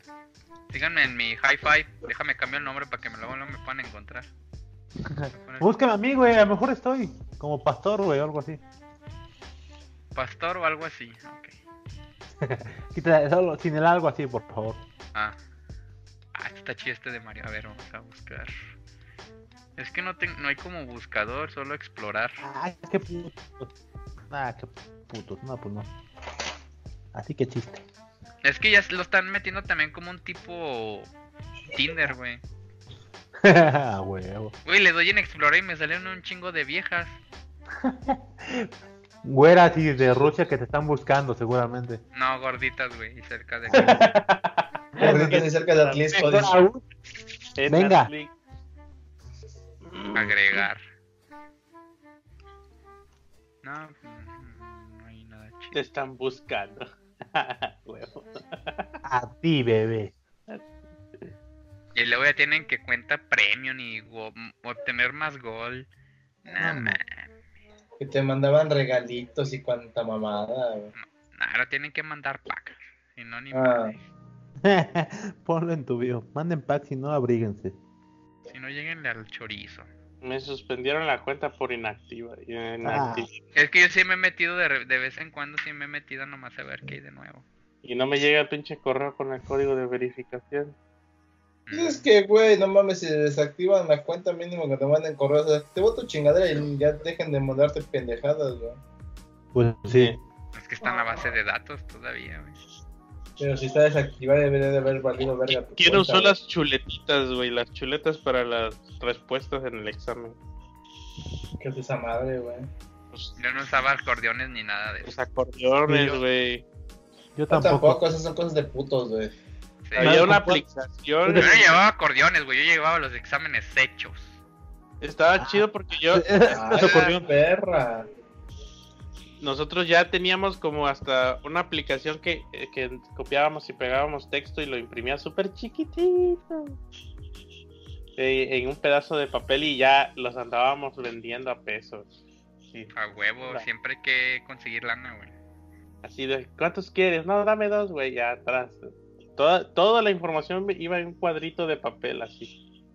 Síganme en mi hi-fi. Déjame cambiar el nombre para que me luego no me puedan encontrar. Búscame a mí, güey. A lo mejor estoy como pastor, güey, o algo así. Pastor o algo así, ok. Quita solo sin el algo así, por favor. Ah. Ah, está chido este de Mario. A ver, vamos a buscar. Es que no, no hay como buscador, solo explorar. Ah, qué puto. Ah, qué puto. No, pues no. Así que chiste. Es que ya lo están metiendo también como un tipo Tinder, güey. Ah, huevo. Güey, le doy en Explorer y me salieron un chingo de viejas. Güeras y de Rusia que te están buscando, seguramente. No, gorditas, güey, y cerca de... Gorditas y cerca de Atlisco. Venga. Agregar. No, no hay nada chido. Te están buscando. A ti, bebé. Y luego ya tienen que cuenta premium y go- obtener más gol. No, No, man. Que te mandaban regalitos y cuanta mamada. Ahora tienen que mandar packs. Si no, ni Ah. Ponlo en tu bio. Manden packs y no abríguense. Si no, lleguenle al chorizo. Me suspendieron la cuenta por inactiva. inactiva. Es que yo sí me he metido de, re- de vez en cuando, sí me he metido nomás a ver qué hay de nuevo. Y no me llega el pinche correo con el código de verificación. Pues Es que, güey, no mames, si desactivan la cuenta mínimo que te manden correos, o sea, te voto chingadera y ya dejen de mandarte pendejadas, güey. Pues sí. Es que está en la base de datos todavía, güey. Pero si está desactivada debería de haber valido verga tu Quiero cuenta, usar güey. las chuletitas, güey. Las chuletas para las respuestas en el examen. ¿Qué es esa madre, güey? Pues, Yo no usaba acordeones ni nada de los eso. acordeones, güey. Yo No, tampoco. tampoco, esas son cosas de putos, güey. Sí. Había una aplicación. Yo no llevaba acordeones, güey. Yo llevaba los exámenes hechos. Estaba chido porque yo. Ah, Eso ocurrió. perra. Nosotros ya teníamos como hasta una aplicación que, que copiábamos y pegábamos texto y lo imprimía súper chiquitito. eh, en un pedazo de papel y ya los andábamos vendiendo a pesos. Sí. A huevo, Claro. siempre hay que conseguir lana, güey. Así de, ¿cuántos quieres? No, dame dos, güey, ya atrás. Toda, toda la información iba en un cuadrito de papel así.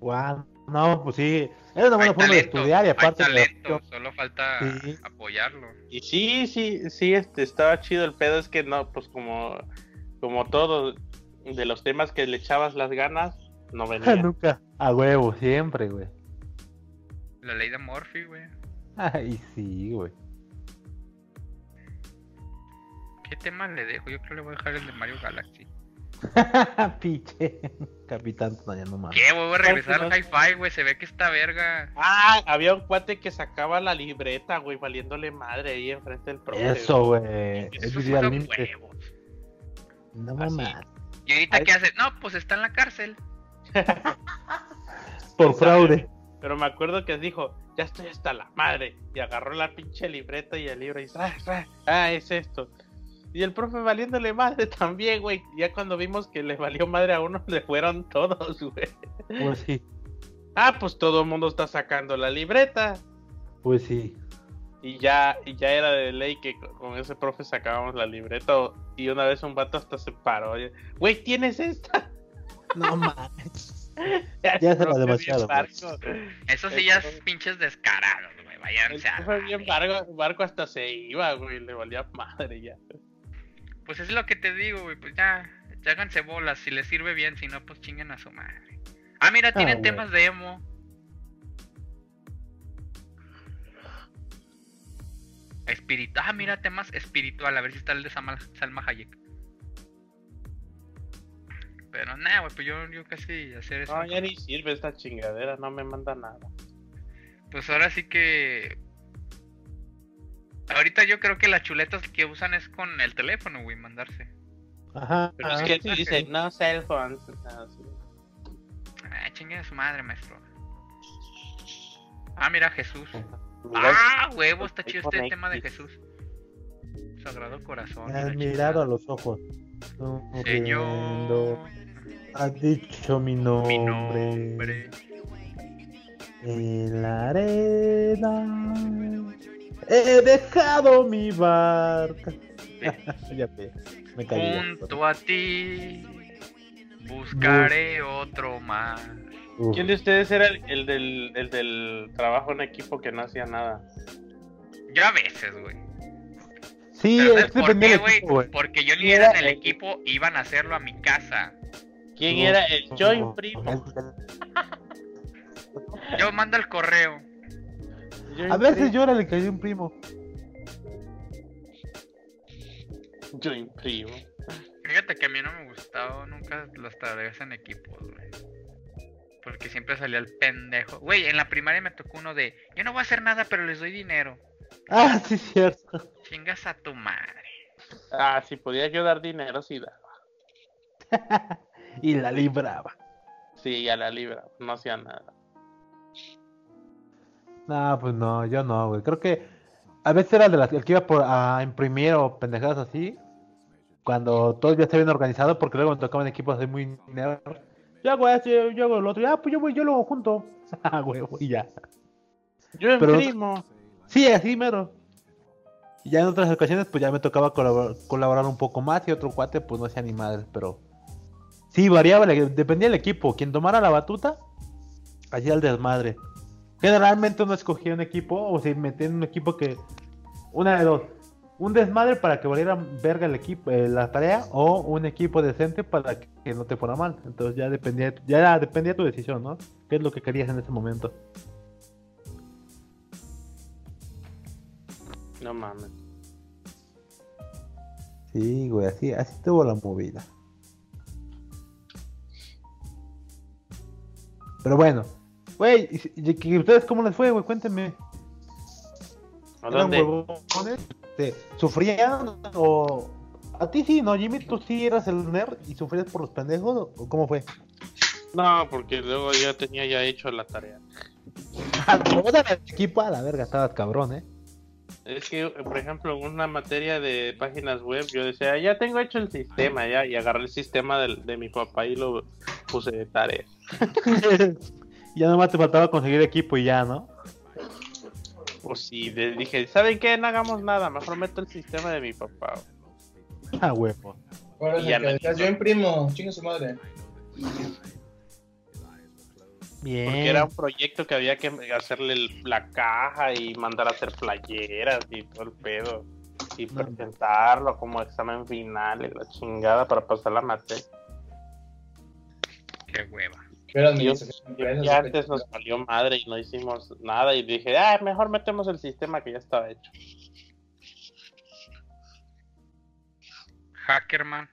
Guau, No, pues sí. Era una buena Hay forma de estudiar y aparte. talento, solo falta Sí. apoyarlo. Y sí, sí, sí, este, estaba chido el pedo, es que no, pues como, como todo, de los temas que le echabas las ganas, no venía. Nunca. A huevo, siempre, güey. La ley de Murphy, güey. Ay, sí, güey. ¿Qué tema le dejo? Yo creo que le voy a dejar el de Mario Galaxy. Piche. Capitán, no, ya no mames. ¿Qué? Voy a regresar al hi-fi, güey. Se ve que está verga. Ah, había un cuate que sacaba la libreta, güey, valiéndole madre ahí enfrente del profe. Eso, güey. Es huevos. No mames. ¿Y ahorita Ay. qué hace? No, pues está en la cárcel. Por fraude. Pero me acuerdo que dijo, ya estoy hasta la madre. Y agarró la pinche libreta y el libro y dice, ah, ah, ah, es esto. Y el profe valiéndole madre también, güey. Ya cuando vimos que le valió madre a uno, le fueron todos, güey. Pues sí. Ah, pues todo el mundo está sacando la libreta. Pues sí. Y ya, y ya era de ley que con- ese profe sacábamos la libreta. Y una vez un vato hasta se paró. oye, Güey, ¿tienes esta? No mames. Ya Ya será demasiado, pues. Eso sí ya es pinches descarados, güey. El Váyanse a... barco, barco hasta se iba, güey. Le valía madre ya. Pues es lo que te digo, güey. Pues ya, ya háganse bolas. Si les sirve bien, si no, pues chinguen a su madre. Ah, mira, tienen güey. temas de emo. Espiritual. Ah, mira, temas espiritual. A ver si está el de Salma, Salma Hayek. Pero nada, güey, pues yo, yo casi hacer eso. No, ya ni sirve esta chingadera, no me manda nada. Pues ahora sí que. Ahorita yo creo que las chuletas que usan es con el teléfono, güey, mandarse. Ajá. Pero es ah, que sí. dice, no cell phones. Ah, chingue a su madre, maestro. Ah, mira, Jesús. Ah, huevo, está chido este tema de. Jesús. Sagrado corazón. Me has la mirado a los ojos. Señor, Has dicho mi nombre. mi nombre. En la arena. He dejado mi barca. ya me caí. ya. Junto a ti buscaré otro más. Uf. ¿Quién de ustedes era el, el del, el del trabajo en equipo que no hacía nada? Yo a veces, güey. Sí, es ¿sabes que por qué, güey? Porque yo ni ¿Quién era en el equipo, iban a hacerlo a mi casa. ¿Quién No, era el no, Joy no, Primo? Yo mando el correo. A veces yo el que cayó un primo. Joy Primo. Fíjate que a mí no me gustaba nunca las tareas en equipo, güey. Porque siempre salía el pendejo. Güey, en la primaria me tocó uno de, yo no voy a hacer nada, pero les doy dinero. Ah, sí, cierto. Chingas a tu madre. Ah, si podía yo dar dinero, sí daba. y la libraba. Sí, ya la libraba, no hacía nada. No, pues no, yo no, güey. Creo que a veces era de las el que iba por, a imprimir o pendejadas así. Cuando todo ya está bien organizado, porque luego me tocaban equipos así muy nerd. Yo hago este, yo hago el otro. Ah, pues yo voy, yo lo hago junto. Ah, güey, y ya. Yo imprimo. sí, así mero. Y ya en otras ocasiones, pues ya me tocaba colaborar, un poco más y otro cuate, pues no hacía ni madre, pero. Sí, variaba, dependía del equipo. Quien tomara la batuta, hacía el desmadre. Generalmente uno escogía un equipo o se metía en un equipo que. Una de dos. Un desmadre para que valiera verga el equipo, eh, la tarea, o un equipo decente para que no te fuera mal. Entonces ya dependía, ya dependía tu decisión, ¿no? ¿Qué es lo que querías en ese momento? No mames. Sí, güey, así, así tuvo la movida. Pero bueno, Güey, ¿y ustedes cómo les fue, güey? Cuéntenme. ¿A dónde? ¿Sufrían o...? A ti sí, ¿no, Jimmy? ¿Tú sí eras el nerd y sufrías por los pendejos o cómo fue? No, porque luego ya tenía ya hecho la tarea. el equipo a la verga, estabas cabrón, ¿eh? Es que, por ejemplo, en una materia de páginas web, yo decía, ya tengo hecho el sistema, ya, y agarré el sistema de, de mi papá y lo puse de tarea. ya nomás te faltaba conseguir equipo y ya, ¿no? Pues sí, dije, ¿saben qué? No hagamos nada, mejor meto el sistema de mi papá. Ah, huevo. yo imprimo, chinga su madre. Bien. Porque era un proyecto que había que hacerle la caja y mandar a hacer playeras y todo el pedo. Y presentarlo como examen final y la chingada para pasar la materia. Qué hueva. Pero ya antes nos salió madre y no hicimos nada y dije, ah, mejor metemos el sistema que ya estaba hecho. Hackerman.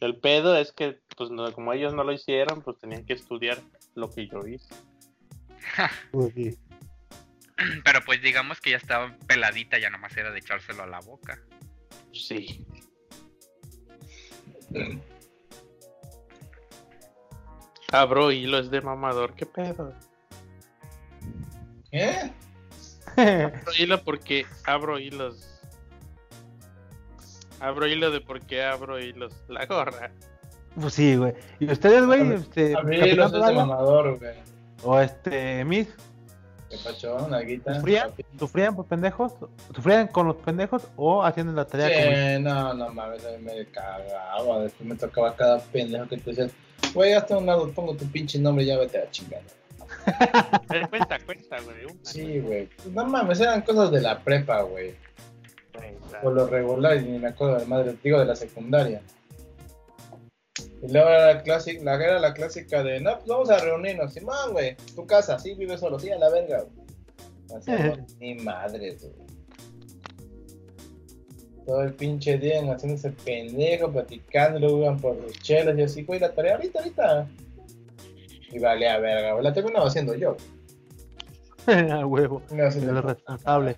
El pedo es que, pues como ellos no lo hicieron, pues tenían que estudiar lo que yo hice. Pero pues digamos que ya estaba peladita, ya nomás era de echárselo a la boca. Sí. Abro hilos de mamador, ¿qué pedo? ¿Eh? abro hilo porque abro hilos. Abro hilo de por qué abro hilos. La gorra. Pues sí, güey. ¿Y ustedes, güey? Este, abro hilos de mamador, güey. O este, Miss. ¿Qué pachón? Guita. ¿Sufrían? ¿Sufrían por pendejos? ¿Sufrían con los pendejos o haciendo la tarea? Sí, no, no mames, a mí me cagaba. Después me tocaba cada pendejo que tú decías Güey, hasta un lado pongo tu pinche nombre y ya vete a chingar. cuenta, cuenta, güey. Sí, güey. No mames, eran cosas de la prepa, güey. Por lo regular, y ni me acuerdo de madre, digo de la secundaria. Y luego era la clásica, la, era la clásica de, no, pues vamos a reunirnos. Simón, güey, tu casa, sí, vive solo, sí, a la verga, güey. Así, ni madre, güey todo el pinche día haciendo ese pendejo, platicando, luego iban por los chelos y así, güey, la tarea ahorita, ahorita. Y vale a verga, güey, la terminaba haciendo yo. A huevo, el responsable.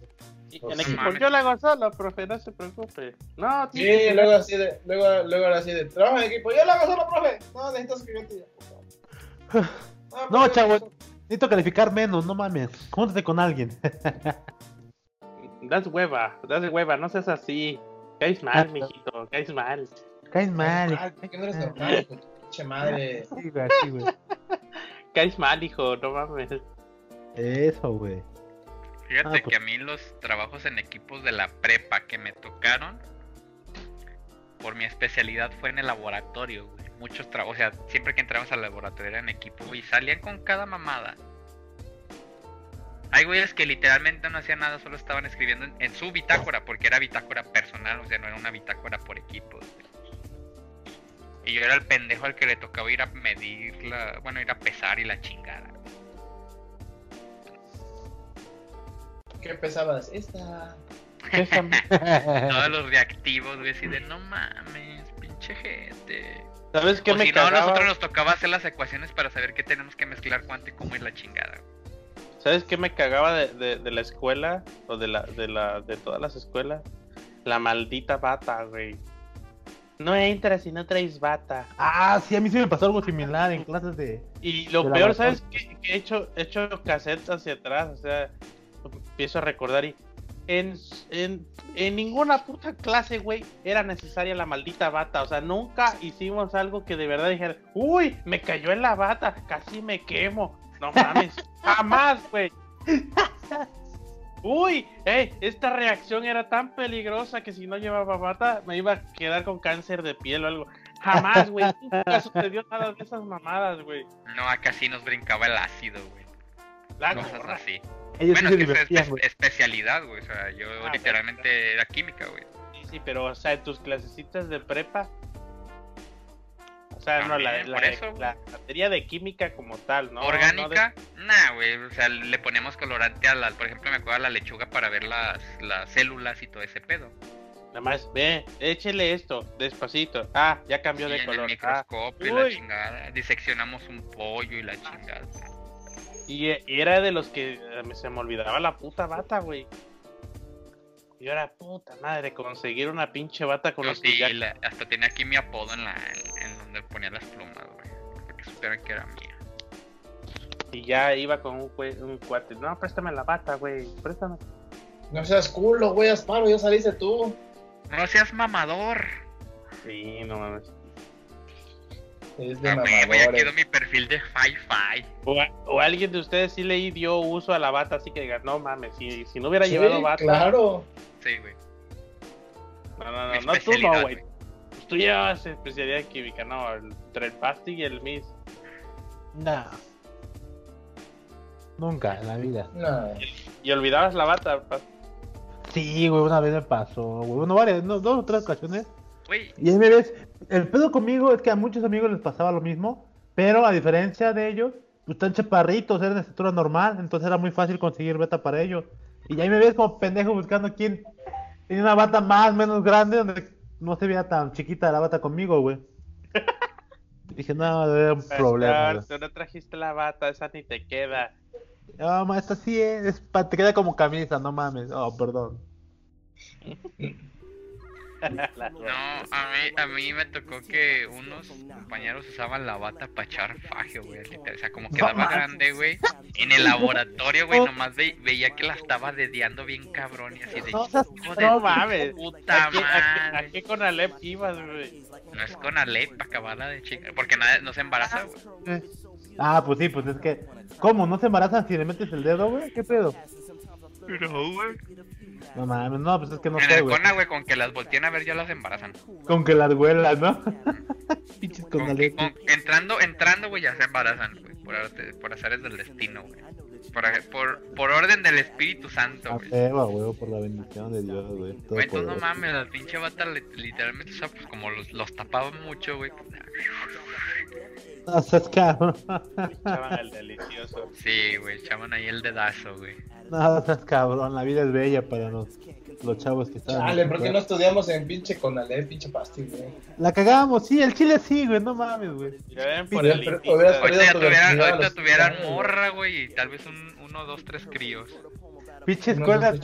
En equipo yo la hago solo, profe, no se preocupe. No, tío. Sí, luego así de, luego, luego así de, trabaja en equipo, yo la hago solo, profe. No, necesitas que yo te No, no chavo, necesito calificar menos, no mames. Júntate con alguien. das hueva, das hueva, no seas así. Caes mal, ah, mijito, caes mal. Caes mal. ¿Por qué no eres normal, pinche madre? Sí, güey, sí, güey. Caes mal, hijo, no mames. Eso, güey. Fíjate ah, que pues a mí los trabajos en equipos de la prepa que me tocaron, por mi especialidad fue en el laboratorio, güey. Muchos trabajos, o sea, siempre que entramos al laboratorio era en equipo y salían con cada mamada. Hay güeyes que literalmente no hacían nada, solo estaban escribiendo en, su bitácora, porque era bitácora personal, o sea, no era una bitácora por equipo. Y yo era el pendejo al que le tocaba ir a medir la, bueno, ir a pesar y la chingada. ¿Qué pesabas? Esta. Todos los reactivos, güey, así de no mames, pinche gente. ¿Sabes qué o me si cagaba? no, a nosotros nos tocaba hacer las ecuaciones para saber qué tenemos que mezclar, cuánto y cómo es la chingada. ¿Sabes qué me cagaba de, de, de la escuela? O de la, de la, de todas las escuelas. La maldita bata, güey. No entras si no traes bata. Ah, sí, a mí sí me pasó algo similar en clases de. Y lo De peor. ¿sabes qué? Que he hecho, he hecho cassette hacia atrás, o sea, empiezo a recordar y en, en, en ninguna puta clase, güey, era necesaria la maldita bata, o sea, nunca hicimos algo que de verdad dijera, uy, me cayó en la bata, casi me quemo, no mames, jamás, güey. Uy, ey, esta reacción era tan peligrosa que si no llevaba bata me iba a quedar con cáncer de piel o algo. Jamás, güey. Nunca sucedió nada de esas mamadas, güey. No, acá sí nos brincaba el ácido, güey. La Cosas gorra. así. Ellos bueno, sí es que es güey. especialidad, güey. O sea, yo Ah, literalmente era química, güey. Sí, sí, pero, o sea, en tus clasecitas de prepa. O sea, no, la, la, eso, la materia de química como tal, ¿no? No de- Orgánica, nah, güey. O sea, le ponemos colorante a la, por ejemplo, me acuerdo a la lechuga para ver las, las células y todo ese pedo. nada más, ve, échele esto, despacito. Ah, ya cambió Sí, de en color. el Ah, microscopio y la uy. chingada. Diseccionamos un pollo y la chingada. Y, y era de los que eh, se me olvidaba la puta bata, güey. Yo era puta madre, conseguir una pinche bata con los sí, que ya- la- hasta tenía aquí mi apodo en la en, en donde ponía las plumas, güey. Para que supieran que era mía. y ya iba con un, un cuate. No, préstame la bata, güey, préstame. No seas culo, güey, Asparo, ya saliste tú. No seas mamador. Sí, no mames. Es de Ah, güey, aquí mamadores. quedó mi perfil de Fi-Fi. O, alguien de ustedes sí le dio uso a la bata, así que diga, no mames, si, si no hubiera Sí, llevado bata. claro. Sí, güey. No, no, Mi no, no tú no, güey. Pues tú llevas especialidad en química, no, el- entre el pasti y el mis. Nah. Nunca en la vida. No. Y olvidabas la bata, Sí, güey, una vez me pasó, güey. Bueno, varias, no, dos o tres ocasiones. Güey, Y ahí me ves, el pedo conmigo es que a muchos amigos les pasaba lo mismo, pero a diferencia de ellos, pues están chaparritos, eran de estatura normal, entonces era muy fácil conseguir bata para ellos. Y ahí me ves como pendejo buscando quién tenía una bata más, menos grande, donde no se veía tan chiquita la bata conmigo, güey. Dije, no, era un problema. Pastor, güey. tú no trajiste la bata, esa ni te queda. No, ma, esta sí es, es te queda como camisa, no mames. Oh, perdón. No, a mí, a mí me tocó que unos compañeros usaban la bata para echar fajo, güey. literal. O sea, como quedaba grande, güey. En el laboratorio, güey, nomás ve- veía que la estaba dedeando bien cabrón y así de... No seas "Hijo de No tu mames. Puta ¿A qué, a qué- madre. a qué con Alep ibas, güey? No es con Alep para acabarla de chingar. Porque nada, no se embaraza, güey. Ah, pues sí, pues es que. ¿Cómo? ¿No se embarazan si le metes el dedo, güey? ¿Qué pedo? Pero, güey. No mames, no, pues es que no en sé, el güey. Cona, güey, con que las volteen a ver ya las embarazan. Con que las huelas, ¿no? Pinches con Con la que- leche. con- entrando, entrando, güey, ya se embarazan, güey. Por, arte- por azares del destino, güey. Por, por, por orden del Espíritu Santo, güey. huevo, güey, por la bendición de Dios, güey. Güey, tú no mames, la pinche bata li- literalmente, o sea, pues como los, los tapaban mucho, güey. pues, No seas cabrón. Echaban el delicioso. Sí, güey, echaban ahí el dedazo, güey. No seas cabrón. La vida es bella para los, los chavos que están. Chale, ¿por qué no estudiamos en pinche Conalep, pinche pasti, güey? La cagamos, sí, el chile sí, güey, no mames, güey. Ya ven por el Ahorita ya tu tuvieran, ahorita morra, güey, y tal vez un, uno, dos, tres críos. Pinche Unos escuelas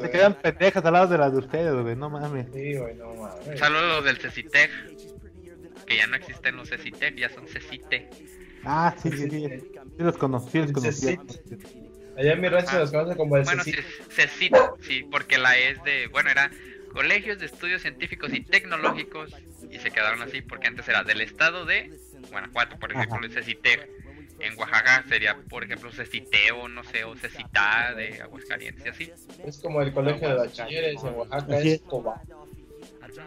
se quedan pendejas al lado de las de ustedes, güey, no mames. Sí, güey, no mames. Saludos del Cecitec. Que ya no existen los Cecitec, ya son Cecite. Ah, sí, sí, sí. Sí los conocí, sí los conocí. Allá en mi rancho se los conoce como el Bueno, Cecit. sí, porque la es de, bueno, era Colegios de Estudios Científicos y Tecnológicos, y se quedaron así porque antes era del estado de Guanajuato, por ejemplo, el CECITEC. En Oaxaca sería, por ejemplo, CECITEO, no sé, o CECITA de Aguascalientes, y así. Es como el colegio de bachilleres en Oaxaca, es. Coba.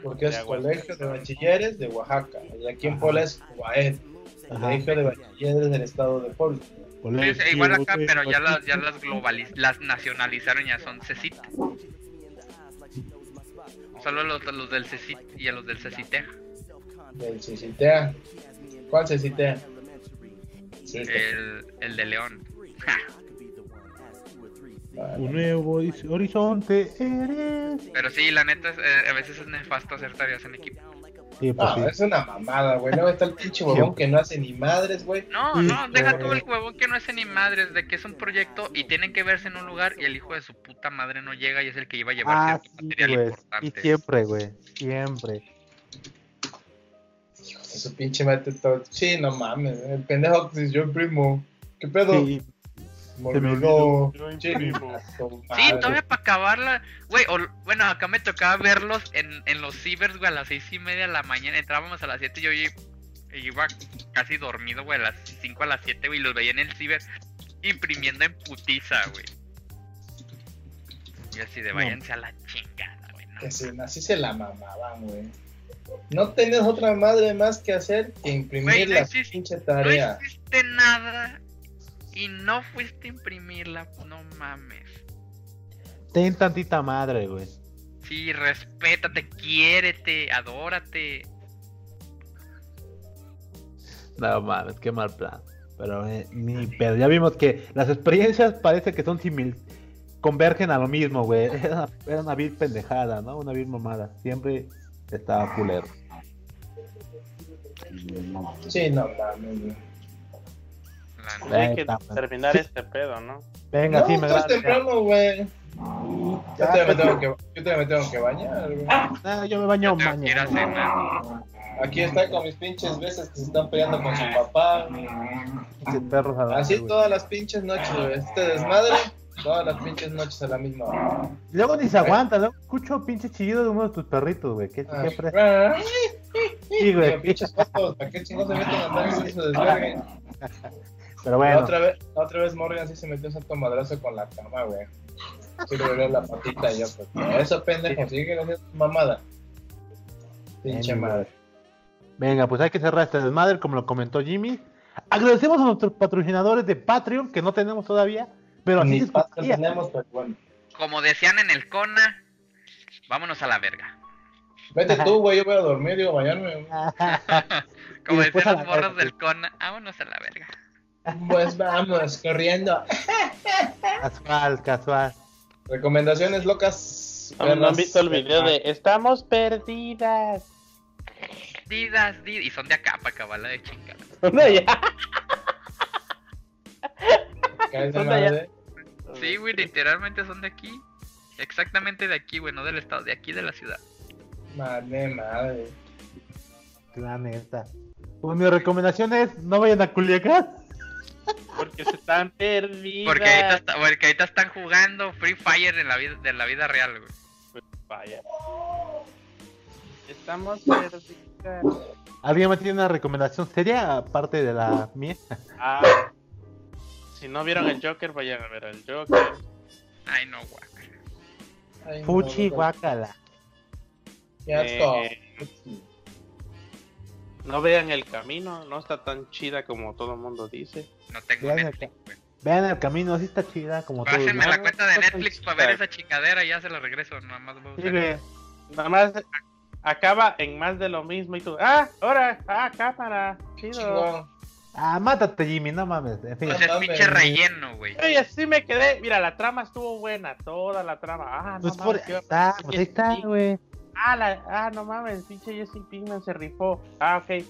Porque es De colegio de bachilleres de Oaxaca. Y aquí en. Puebla es. Ajá. Colegio de bachilleres del estado de Puebla. Sí, sí, igual acá, pero ya las, ya las globaliz las nacionalizaron, ya son CECIT. Solo los, los del CECIT y a los del CECITEC. Del Cecitea. ¿Cuál Cecitea? El, el de León. Ja. Un nuevo horiz- horizonte eres. Pero sí, la neta, es, eh, a veces es nefasto hacer tareas en equipo. Sí, pues No, sí. es una mamada, güey. Luego está el pinche huevón que no hace ni madres, güey. No, Sí, no, deja tú el huevón que no es ni madres, de que es un proyecto y tienen que verse en un lugar y el hijo de su puta madre no llega y es el que iba a llevar Ah, sí, material importante. Y siempre, güey. Siempre. Hijo de su pinche mate todo. Sí, no mames. El pendejo que es yo primo. ¿Qué pedo? Sí, Me se me olvidó. olvidó. Sí, todavía para acabarla, güey, o- bueno, acá me tocaba verlos en, en los cibers, güey, a las seis y media de la mañana, entrábamos a las siete y yo iba casi dormido, güey, a las cinco a las siete, güey, y los veía en el ciber imprimiendo en putiza, güey. Y así de No. váyanse a la chingada, güey. no. Que se- así se la mamaban, güey. No tenías otra madre más que hacer que imprimir Güey, no la existe- pinche No tarea. hiciste nada y no fuiste a imprimirla, no mames. Ten tantita madre, güey. Sí, respétate, quiérete, adórate. No mames, qué mal plan. Pero eh, ni pedo. Ya vimos que las experiencias parece que son simil. Convergen a lo mismo, güey. Era, era una vil pendejada, ¿no? Una vil mamada. Siempre estaba culero. Sí, no mames, güey. La hay que terminar este pedo, ¿no? Venga, No, sí, me agrada. temprano, güey. Yo Ya, todavía me tengo que, yo todavía me tengo que bañar, güey. ah, yo me baño Tengo que ir a mañana. cenar. Aquí está con mis pinches veces que se están peleando con su papá. Perros a la- Así güey. todas las pinches noches, güey. Este desmadre, todas las pinches noches a la misma hora. Luego ni se aguanta, luego escucho pinche chillido de uno de tus perritos, güey. ¿Qué, Ah, qué fresco. Sí, güey. pinches fotos, ¿para qué chingados se meten a andar en su desvergue? Pero La bueno, otra vez, la otra vez Morgan sí se metió un santo madrazo con la cama, güey. Sí le la patita y yo, pues, eso pendejo, sigue haciendo tu mamada. Pinche madre. venga, pues hay que cerrar este desmadre, como lo comentó Jimmy. Agradecemos a nuestros patrocinadores de Patreon, que no tenemos todavía, pero así tenemos, pero bueno. Como decían en el Cona, vámonos a la verga. Vete tú, güey, yo voy a dormir, digo, bañarme. Como decían a los la morros verga. del Cona, vámonos a la verga. Pues vamos, corriendo. Casual, casual. Recomendaciones locas. ¿No, no han visto el video de Estamos perdidas? Didas, didas. Y son de acá para acabarla de chingada. Caes de madre. Sí, güey, literalmente son de aquí. Exactamente de aquí, güey, no del estado, de aquí de la ciudad. Madre, madre. La neta. Pues mi recomendación es no vayan a Culiacán. Porque se están perdidas. Porque ahorita, está- porque ahorita están jugando Free Fire en la vida, de la vida real, güey. Pues vaya. Estamos perdidas. ¿Alguien más tiene una recomendación seria aparte de la mía? Ah, si no vieron el Joker, vayan a ver el Joker. Ay, no, guac. Ay, no, Fuchi no, guacala. Asco. Eh, no vean el camino, no está tan chida como todo el mundo dice. No tengo Vean el, Netflix, güey. vean el camino, así está chida como todo. Pásenme la cuenta de Netflix para ver esa chingadera y ya se la regreso. Nada más voy a Sí, usar. güey. Nada más acaba en más de lo mismo y tú, ah, ahora, ah, cámara, chido. Ah, mátate, Jimmy, no mames. En fin. Pues es pinche relleno, güey. Oye, así me quedé, mira, la trama estuvo buena, toda la trama. Ah, no Pues por mames, ahí qué- está, pues ahí está, güey. Ah, la, ah, no mames, pinche Jesse Pinkman se rifó. Ah, ok.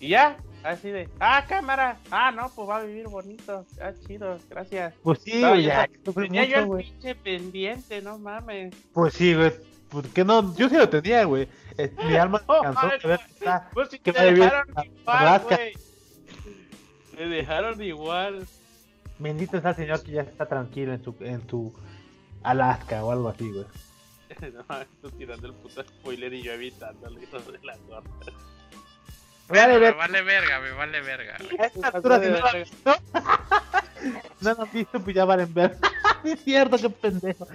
Y ya, así de, ah, cámara. Ah, no, pues va a vivir bonito. Ah, chido, gracias. Pues sí, No, ya Tenía yo el pinche pendiente, no mames. Pues sí, güey. ¿Por qué no? Yo sí lo tenía, güey. Eh, Mi alma Oh, cansó madre, de ver que está. Pues si que te dejaron igual, güey. Me dejaron igual. Bendito sea el señor que ya está tranquilo en su, en su Alaska o algo así, güey. No, estoy tirando el puto spoiler y yo evitándolo, hijo de la gorda. Vale, me ver, vale verga, me vale verga. güey. a esta altura, si no visto, no lo han visto, pues ya valen ver. Sí es cierto, qué pendejo.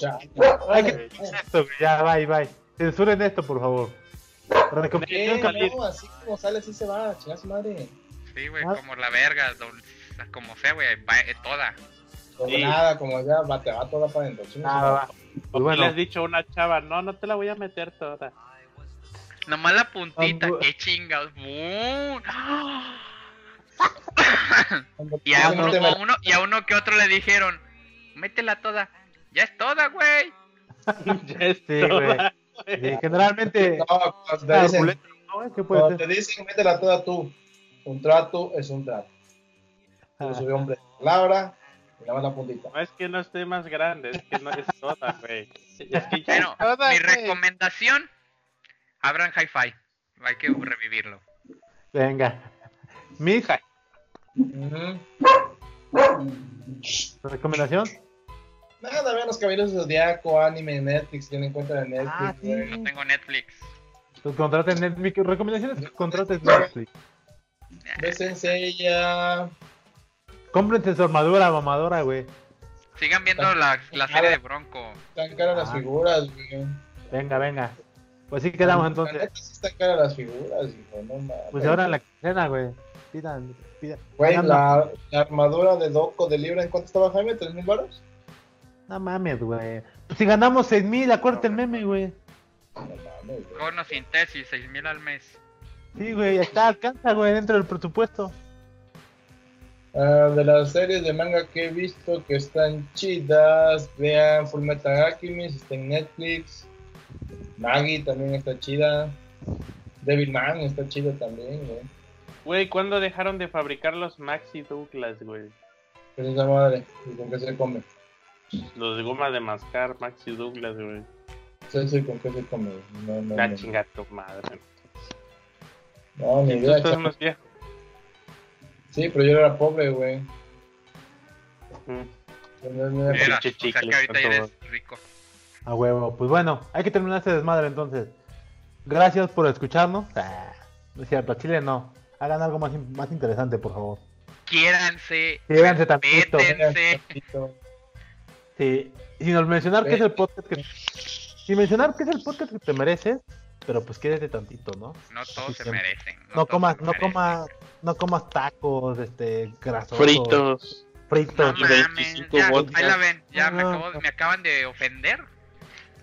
Ya, hay que esto, güey, ya, bye, bye. Censuren esto, por favor. Así como sale, así se va, chinga su madre. Sí, güey, Ah. como la verga, como sea, güey, va- eh, toda. Como Sí. nada, como ya, va, te va toda para adentro. su Ah, va, madre. va. ¿O Pues le has bueno, dicho a una chava, no, no te la voy a meter toda. Nomás la puntita, Ah, qué chingados. Y a, Ah, uno, no a uno- y a uno que otro le dijeron, métela toda. Ya es toda, güey. ya es Sí, güey. toda. generalmente. No, cuando te dicen, ¿Qué puede cuando te dicen, métela toda tú. Un trato es un trato. Yo soy hombre de palabra, y la puntita. No es que no esté más grande, es que no es toda, güey. Es que bueno, mi recomendación, abran hi-fi. Hay que revivirlo. Venga. Mi hija. ¿Recomendación? Nada, vean los caballeros de Zodiaco, anime, Netflix, tienen cuenta de Netflix. Ah, sí. No tengo Netflix. Pues contraten Netflix. Recomendaciones, contraten Netflix. Bésense ella. Cómprense su armadura mamadora, güey. Sigan viendo la, la serie de Bronco. Están caras las ah. figuras, güey. Venga, venga. Pues sí quedamos entonces. están caras las figuras, hijo, no mames. Pues ahora la cena, güey. Pidan, pidan. Güey, la, la, armadura de Doco de Libra, ¿en cuánto estaba Jaime? ¿Tres mil baros? No mames, güey. Pues si ganamos seis mil, acuérdate el meme, güey. No mames, Cono sin tesis, seis mil al mes. Sí, güey, ya está, alcanza, güey, dentro del presupuesto. Uh, de las series de manga que he visto que están chidas, vean Full Metal Alchemist, está en Netflix. Maggie también está chida. Man está chido también, güey. Güey, ¿cuándo dejaron de fabricar los Maxi Douglas, güey? ¿Qué es esa madre? ¿Y con qué se come? Los de goma de mascar, Maxi Douglas, güey. Sí, sí, ¿con qué se come? No, no, La no. tu madre. No, ni idea. Estás más viejo. Sí, pero yo era pobre, güey. Era, o sea que ahorita eres rico. A huevo. Pues bueno, hay que terminar este desmadre entonces. Gracias por escucharnos. Ah, no es cierto, Chile no. Hagan algo más, más interesante, por favor. Quiéranse. Quiéranse tantito. Sí. Sin mencionar que es el podcast que. Sin mencionar que es el podcast que te mereces, pero pues quédate tantito, ¿no? No todos se merecen. No, comas, no comas, no comas tacos, este, grasosos. Fritos. Fritos. No mames, ya, ahí la ven, ya me, acabo, me acaban de ofender.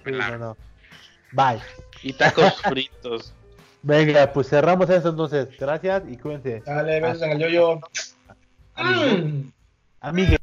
Sí, no, no. Bye. Y tacos fritos. Venga, pues cerramos eso entonces. Gracias y cuídense. Dale, besos en el yoyo. Amigue.